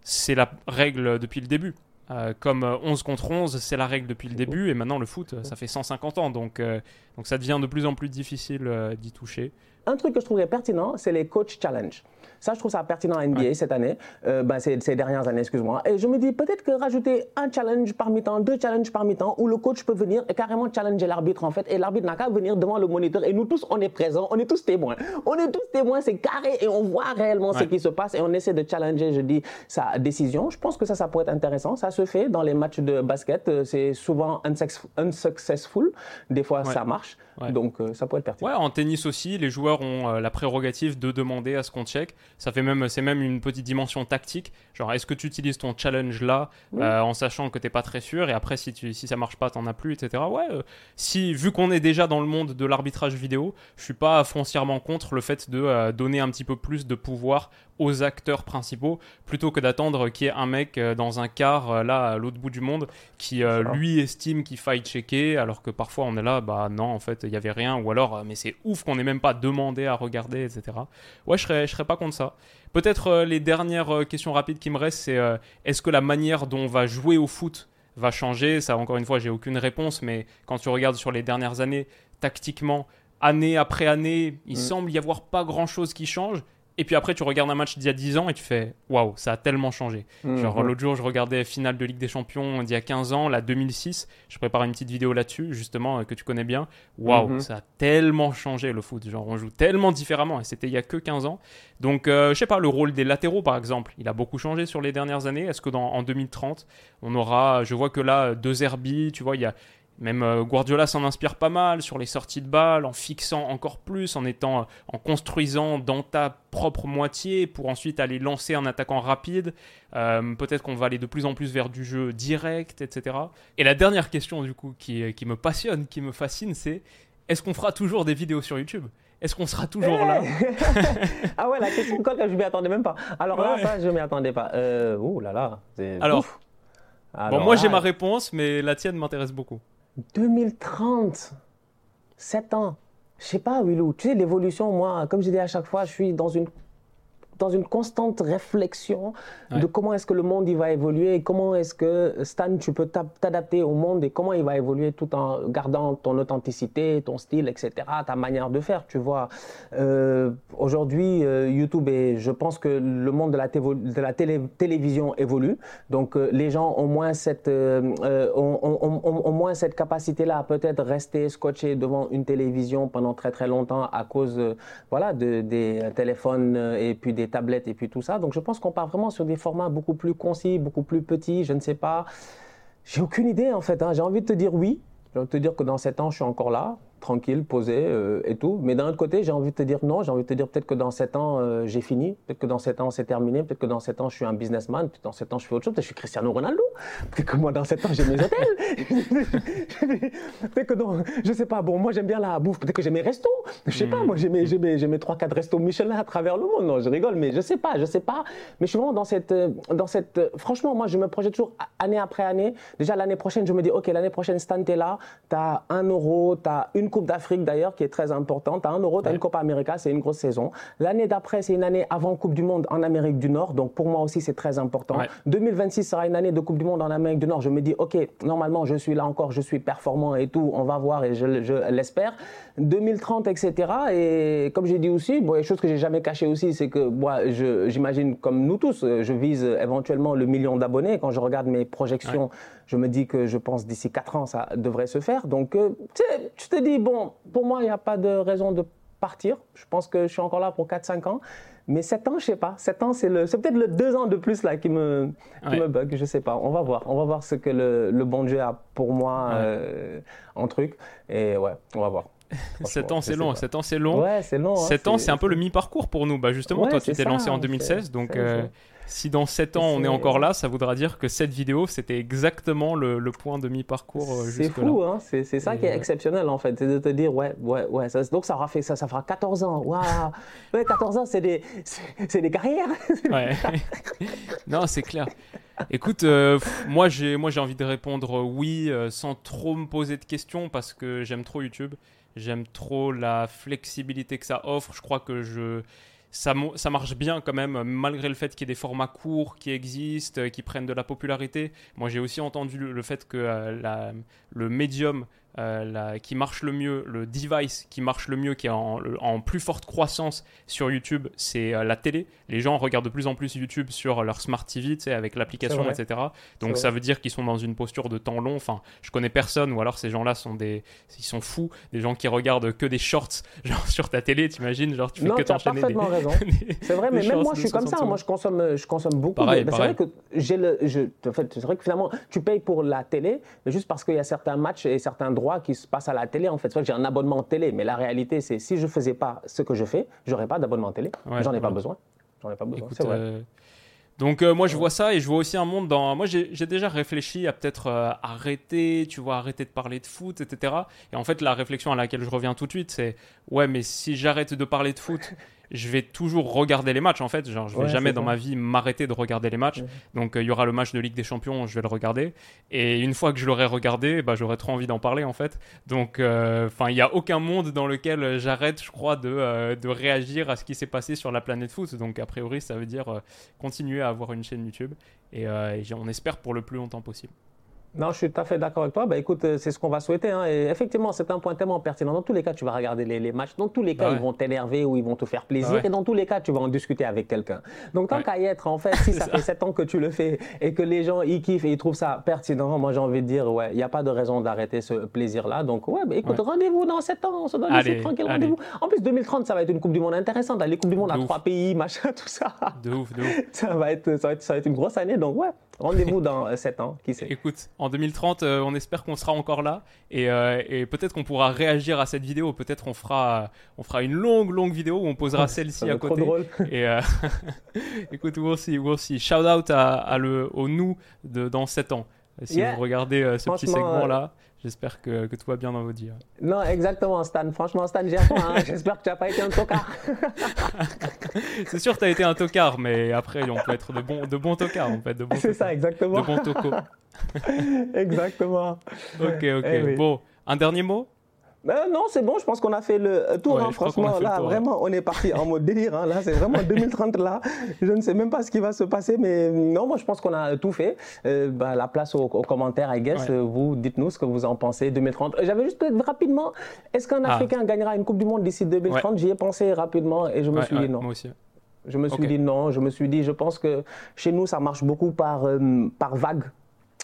c'est la règle depuis le début. Euh, comme 11 euh, contre 11, c'est la règle depuis le début, et maintenant le foot, ça fait 150 ans, donc, euh, donc ça devient de plus en plus difficile d'y toucher. Un truc que je trouverais pertinent, c'est les coach challenge. Ça, je trouve ça pertinent à NBA cette année, euh, ben, ces, ces, dernières années, excuse-moi. Et je me dis peut-être que rajouter un challenge parmi temps, deux challenges parmi temps, où le coach peut venir et carrément challenger l'arbitre en fait, et l'arbitre n'a qu'à venir devant le moniteur et nous tous, on est présents, on est tous témoins. On est tous témoins, c'est carré et on voit réellement ce qui se passe et on essaie de challenger, je dis, sa décision. Je pense que ça, ça pourrait être intéressant. Ça se fait dans les matchs de basket. Euh, c'est souvent unsuccessful. Des fois, ça marche. Donc, euh, ça pourrait être pertinent. Ouais, en tennis aussi, les joueurs ont la prérogative de demander à ce qu'on check. Ça fait même, c'est même une petite dimension tactique. Genre, est-ce que tu utilises ton challenge là, euh, en sachant que t'es pas très sûr, et après si tu, si ça marche pas, t'en as plus, etc. Ouais. Euh, si vu qu'on est déjà dans le monde de l'arbitrage vidéo, je suis pas foncièrement contre le fait de euh, donner un petit peu plus de pouvoir aux acteurs principaux plutôt que d'attendre qu'il y ait un mec dans un car là à l'autre bout du monde qui lui estime qu'il faille checker alors que parfois on est là bah non en fait il y avait rien ou alors mais c'est ouf qu'on n'ait même pas demandé à regarder etc ouais je serais je serais pas contre ça Peut-être euh, les dernières euh, questions rapides qui me restent, c'est euh, est-ce que la manière dont on va jouer au foot va changer? Ça, encore une fois, j'ai aucune réponse, mais quand tu regardes sur les dernières années, tactiquement, année après année, il mm. semble y avoir pas grand-chose qui change. Et puis après, tu regardes un match d'il y a 10 ans et tu fais waouh, ça a tellement changé. Mhm. Genre, l'autre jour, je regardais finale de Ligue des Champions d'il y a 15 ans, la 2006. Je prépare une petite vidéo là-dessus, justement, euh, que tu connais bien. Waouh, mhm. ça a tellement changé le foot. Genre, on joue tellement différemment et c'était il y a que 15 ans. Donc, euh, je sais pas, le rôle des latéraux, par exemple, il a beaucoup changé sur les dernières années. Est-ce que dans, en 2030, on aura, je vois que là, deux Herbie, tu vois, il y a même euh, Guardiola s'en inspire pas mal sur les sorties de balles, en fixant encore plus, en étant, euh, en construisant dans ta propre moitié pour ensuite aller lancer un attaquant rapide. Euh, peut-être qu'on va aller de plus en plus vers du jeu direct, etc. Et la dernière question du coup qui, qui me passionne, qui me fascine, c'est est-ce qu'on fera toujours des vidéos sur YouTube? Est-ce qu'on sera toujours là? Ah ouais, la question que je m'y attendais même pas. Alors là, ça, je m'y attendais pas. ouh là là. Alors, Alors, bon, moi j'ai ma réponse, mais la tienne m'intéresse beaucoup. 2030, 7 ans. Je sais pas, Willou. Tu sais, l'évolution, moi, comme je dis à chaque fois, je suis dans une dans une constante réflexion de comment est-ce que le monde il va évoluer et comment est-ce que Stan tu peux t'adapter au monde et comment il va évoluer tout en gardant ton authenticité, ton style, etc., ta manière de faire, tu vois. Euh, aujourd'hui, euh, YouTube et je pense que le monde de la, de la télé télévision évolue, donc euh, les gens ont moins cette, ont, ont, ont, moins cette capacité-là à peut-être rester scotché devant une télévision pendant très très longtemps à cause, voilà, de, des téléphones et puis des tablettes et puis tout ça. Donc je pense qu'on part vraiment sur des formats beaucoup plus concis, beaucoup plus petits, je ne sais pas. J'ai aucune idée en fait. Hein. J'ai envie de te dire oui. J'ai envie de te dire que dans 7 ans, je suis encore là tranquille, posé euh, et tout. Mais d'un autre côté, j'ai envie de te dire non, j'ai envie de te dire peut-être que dans 7 ans, euh, j'ai fini, peut-être que dans 7 ans, c'est terminé, peut-être que dans 7 ans, je suis un businessman, peut-être que dans 7 ans, je fais autre chose, peut-être que je suis Cristiano Ronaldo, peut-être que moi, dans 7 ans, j'ai mes hôtels, peut-être que non, je sais pas, bon, moi, j'aime bien la bouffe, peut-être que j'ai mes restos, je sais pas, moi, j'ai mes, mes, mes 3-4 restos Michelin à travers le monde, non, je rigole, mais je sais pas, je sais pas, mais je suis vraiment dans cette, euh, dans cette, franchement, moi, je me projette toujours année après année. Déjà, l'année prochaine, je me dis, ok, l'année prochaine, Stan, t'es là, t'as un euro, t'as une Coupe d'Afrique d'ailleurs, qui est très importante. As un euro, tu as une Copa América, c'est une grosse saison. L'année d'après, c'est une année avant Coupe du Monde en Amérique du Nord. Donc pour moi aussi, c'est très important. 2026 sera une année de Coupe du Monde en Amérique du Nord. Je me dis, OK, normalement, je suis là encore, je suis performant et tout. On va voir et je, l'espère. 2030, etc. Et comme j'ai dit aussi, bon, une chose que j'ai jamais cachée aussi, c'est que moi, j'imagine, comme nous tous, je vise éventuellement le million d'abonnés. Quand je regarde mes projections, je me dis que je pense d'ici 4 ans, ça devrait se faire. Donc, euh, tu te dis, bon, pour moi, il n'y a pas de raison de partir. Je pense que je suis encore là pour 4-5 ans. Mais 7 ans, je sais pas. 7 ans, c'est peut-être le 2 ans de plus là qui me, me bug. Je sais pas. On va voir. On va voir ce que le, bon Dieu a pour moi euh, en truc. Et ouais, on va voir. 7 ans, c'est long. 7 ans, c'est long. Ouais, c'est long. 7 hein, ans, c'est un peu le mi-parcours pour nous. Bah, justement, toi, tu t'es lancé en 2016. Donc, si dans 7 ans on est encore là, ça voudra dire que cette vidéo c'était exactement le, point de mi-parcours euh, C'est fou, hein c'est ça qui est exceptionnel en fait, c'est de te dire ouais, ouais, ouais. donc ça aura fait ça, ça fera 14 ans. Waouh ouais, 14 ans, c'est des, des carrières. Ouais. non, c'est clair. Écoute, euh, moi j'ai moi j'ai envie de répondre oui euh, sans trop me poser de questions parce que j'aime trop YouTube. J'aime trop la flexibilité que ça offre. Je crois que je ça, ça, marche bien quand même, malgré le fait qu'il y ait des formats courts qui existent, qui prennent de la popularité. Moi, j'ai aussi entendu le, fait que euh, le médium euh, la- qui marche le mieux, le device qui marche le mieux, qui est en, en plus forte croissance sur YouTube, c'est euh, la télé. Les gens regardent de plus en plus YouTube sur leur smart TV, tu sais, avec l'application, etc. Donc ça veut dire qu'ils sont dans une posture de temps long. Enfin, je connais personne, ou alors ces gens-là sont des, ils sont fous, des gens qui regardent que des shorts, genre sur ta télé, t'imagines, genre tu fais Non, que t'enchaîner parfaitement des- raison. C'est vrai, mais même moi, je suis comme 60 ça. Moi, je consomme, je consomme beaucoup. Pareil, de- pareil. C'est vrai que j'ai le, je, en fait, c'est vrai que finalement, tu payes pour la télé, mais juste parce qu'il y a certains matchs et certains droits qui se passent à la télé. En fait, que j'ai un abonnement télé, mais la réalité, c'est si je faisais pas ce que je fais, j'aurais pas d'abonnement télé. Ouais, J'en ai pas besoin. J'en ai pas besoin. C'est vrai. euh, Donc euh, moi je vois ça et je vois aussi un monde dans... Moi j'ai j'ai déjà réfléchi à peut-être euh, arrêter, tu vois, arrêter de parler de foot, etc. Et en fait la réflexion à laquelle je reviens tout de suite c'est ouais mais si j'arrête de parler de foot, je vais toujours regarder les matchs en fait. Genre je vais Ouais, jamais dans ça. ma vie m'arrêter de regarder les matchs. Ouais. Donc euh, il y aura le match de Ligue des Champions, je vais le regarder. Et une fois que je l'aurai regardé, bah, j'aurai trop envie d'en parler en fait. Donc euh, enfin il n'y a aucun monde dans lequel j'arrête je crois de, euh, de réagir à ce qui s'est passé sur la planète foot. Donc a priori ça veut dire continuer à avoir une chaîne YouTube et, et on espère pour le plus longtemps possible. Non, je suis tout à fait d'accord avec toi. Bah, écoute, euh, c'est ce qu'on va souhaiter. hein. Et effectivement, c'est un point tellement pertinent. Dans tous les cas, tu vas regarder les, les matchs. Dans tous les cas, Bah ouais. ils vont t'énerver ou ils vont te faire plaisir. Ouais. Et dans tous les cas, tu vas en discuter avec quelqu'un. Donc, tant Ouais. qu'à y être, en fait, si ça, ça. fait 7 ans que tu le fais et que les gens y kiffent et ils trouvent ça pertinent, moi, j'ai envie de dire, ouais, il n'y a pas de raison d'arrêter ce plaisir-là. Donc, ouais, bah, écoute, rendez-vous dans 7 ans. On se donne Allez, ici tranquille, rendez-vous. En plus, 2030, ça va être une Coupe du Monde intéressante. Les Coupes du Monde De à ouf. trois pays, machin, tout ça. De ouf, de ouf. Ça va être, ça va être, ça va être une grosse année. Donc, ouais, rendez-vous dans 7 ans. Qui sait Écoute, en 2030, euh, on espère qu'on sera encore là et, euh, et peut-être qu'on pourra réagir à cette vidéo. Peut-être on fera, on fera une longue, longue vidéo où on posera celle-ci à être trop côté. drôle. Et euh, écoute, we'll see, we'll see. Shout out à, à le, au nous de, dans 7 ans. Si Yeah. vous regardez euh, ce petit segment-là, j'espère que, que tout va bien dans votre vie. Non, exactement, Stan. Franchement, Stan, gère-toi. hein. J'espère que tu n'as pas été un tocard. C'est sûr, tu as été un tocard, mais après, on peut être de bons, de bons tocards, de bons, C'est ça, exactement. de bons tocos. Exactement. Ok, ok. Eh oui. Bon, un dernier mot? Euh, non, c'est bon, je pense qu'on a fait le euh, tour. Ouais, hein. Franchement, là, tour, ouais. vraiment, on est parti en mode délire. hein. Là, c'est vraiment 2030. Là, je ne sais même pas ce qui va se passer, mais non, moi, je pense qu'on a tout fait. Euh, bah, la place aux, aux commentaires, I guess. Ouais. Euh, Vous, dites-nous ce que vous en pensez. 2030. Euh, J'avais juste peut-être rapidement, est-ce qu'un Ah. Africain gagnera une Coupe du Monde d'ici 2030 J'y ai pensé rapidement et je me suis dit non. Moi aussi. Je me suis dit non, je me suis dit, je pense que chez nous, ça marche beaucoup par, euh, par vague,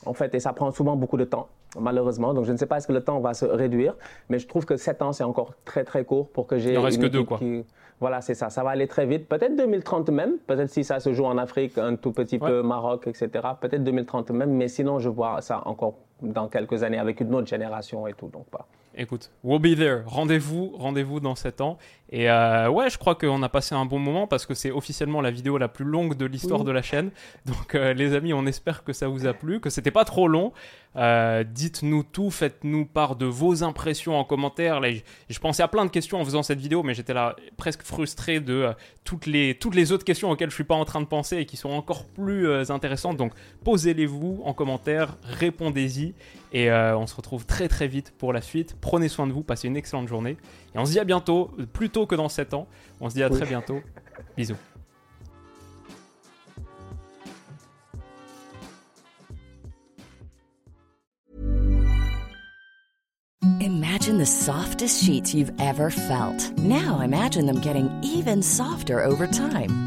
en fait, et ça prend souvent beaucoup de temps, malheureusement. Donc, je ne sais pas est-ce que le temps va se réduire, mais je trouve que 7 ans, c'est encore très, très court pour que j'ai. Il en reste une que deux, quoi. qui- Voilà, c'est ça. Ça va aller très vite. Peut-être 2030 même. Peut-être si ça se joue en Afrique, un tout petit Ouais. peu Maroc, etc. Peut-être 2030 même. Mais sinon, je vois ça encore dans quelques années avec une autre génération et tout. Donc, pas. Écoute, we'll be there. Rendez-vous, rendez-vous dans 7 ans. Et euh, ouais, je crois qu'on a passé un bon moment parce que c'est officiellement la vidéo la plus longue de l'histoire de la chaîne. Donc euh, les amis, on espère que ça vous a plu, que c'était pas trop long. Euh, Dites-nous tout, faites-nous part de vos impressions en commentaire. Là, je, pensais à plein de questions en faisant cette vidéo, mais j'étais là presque frustré de toutes, les, toutes les autres questions auxquelles je suis pas en train de penser et qui sont encore plus intéressantes. Donc posez-les-vous en commentaire, répondez-y. Et on se retrouve très très vite pour la suite. Prenez soin de vous, passez une excellente journée. Et on se dit à bientôt, plus tôt que dans 7 ans. On se dit à très bientôt. Bisous. Imagine the softest sheets you've ever felt. Now imagine them getting even softer over time.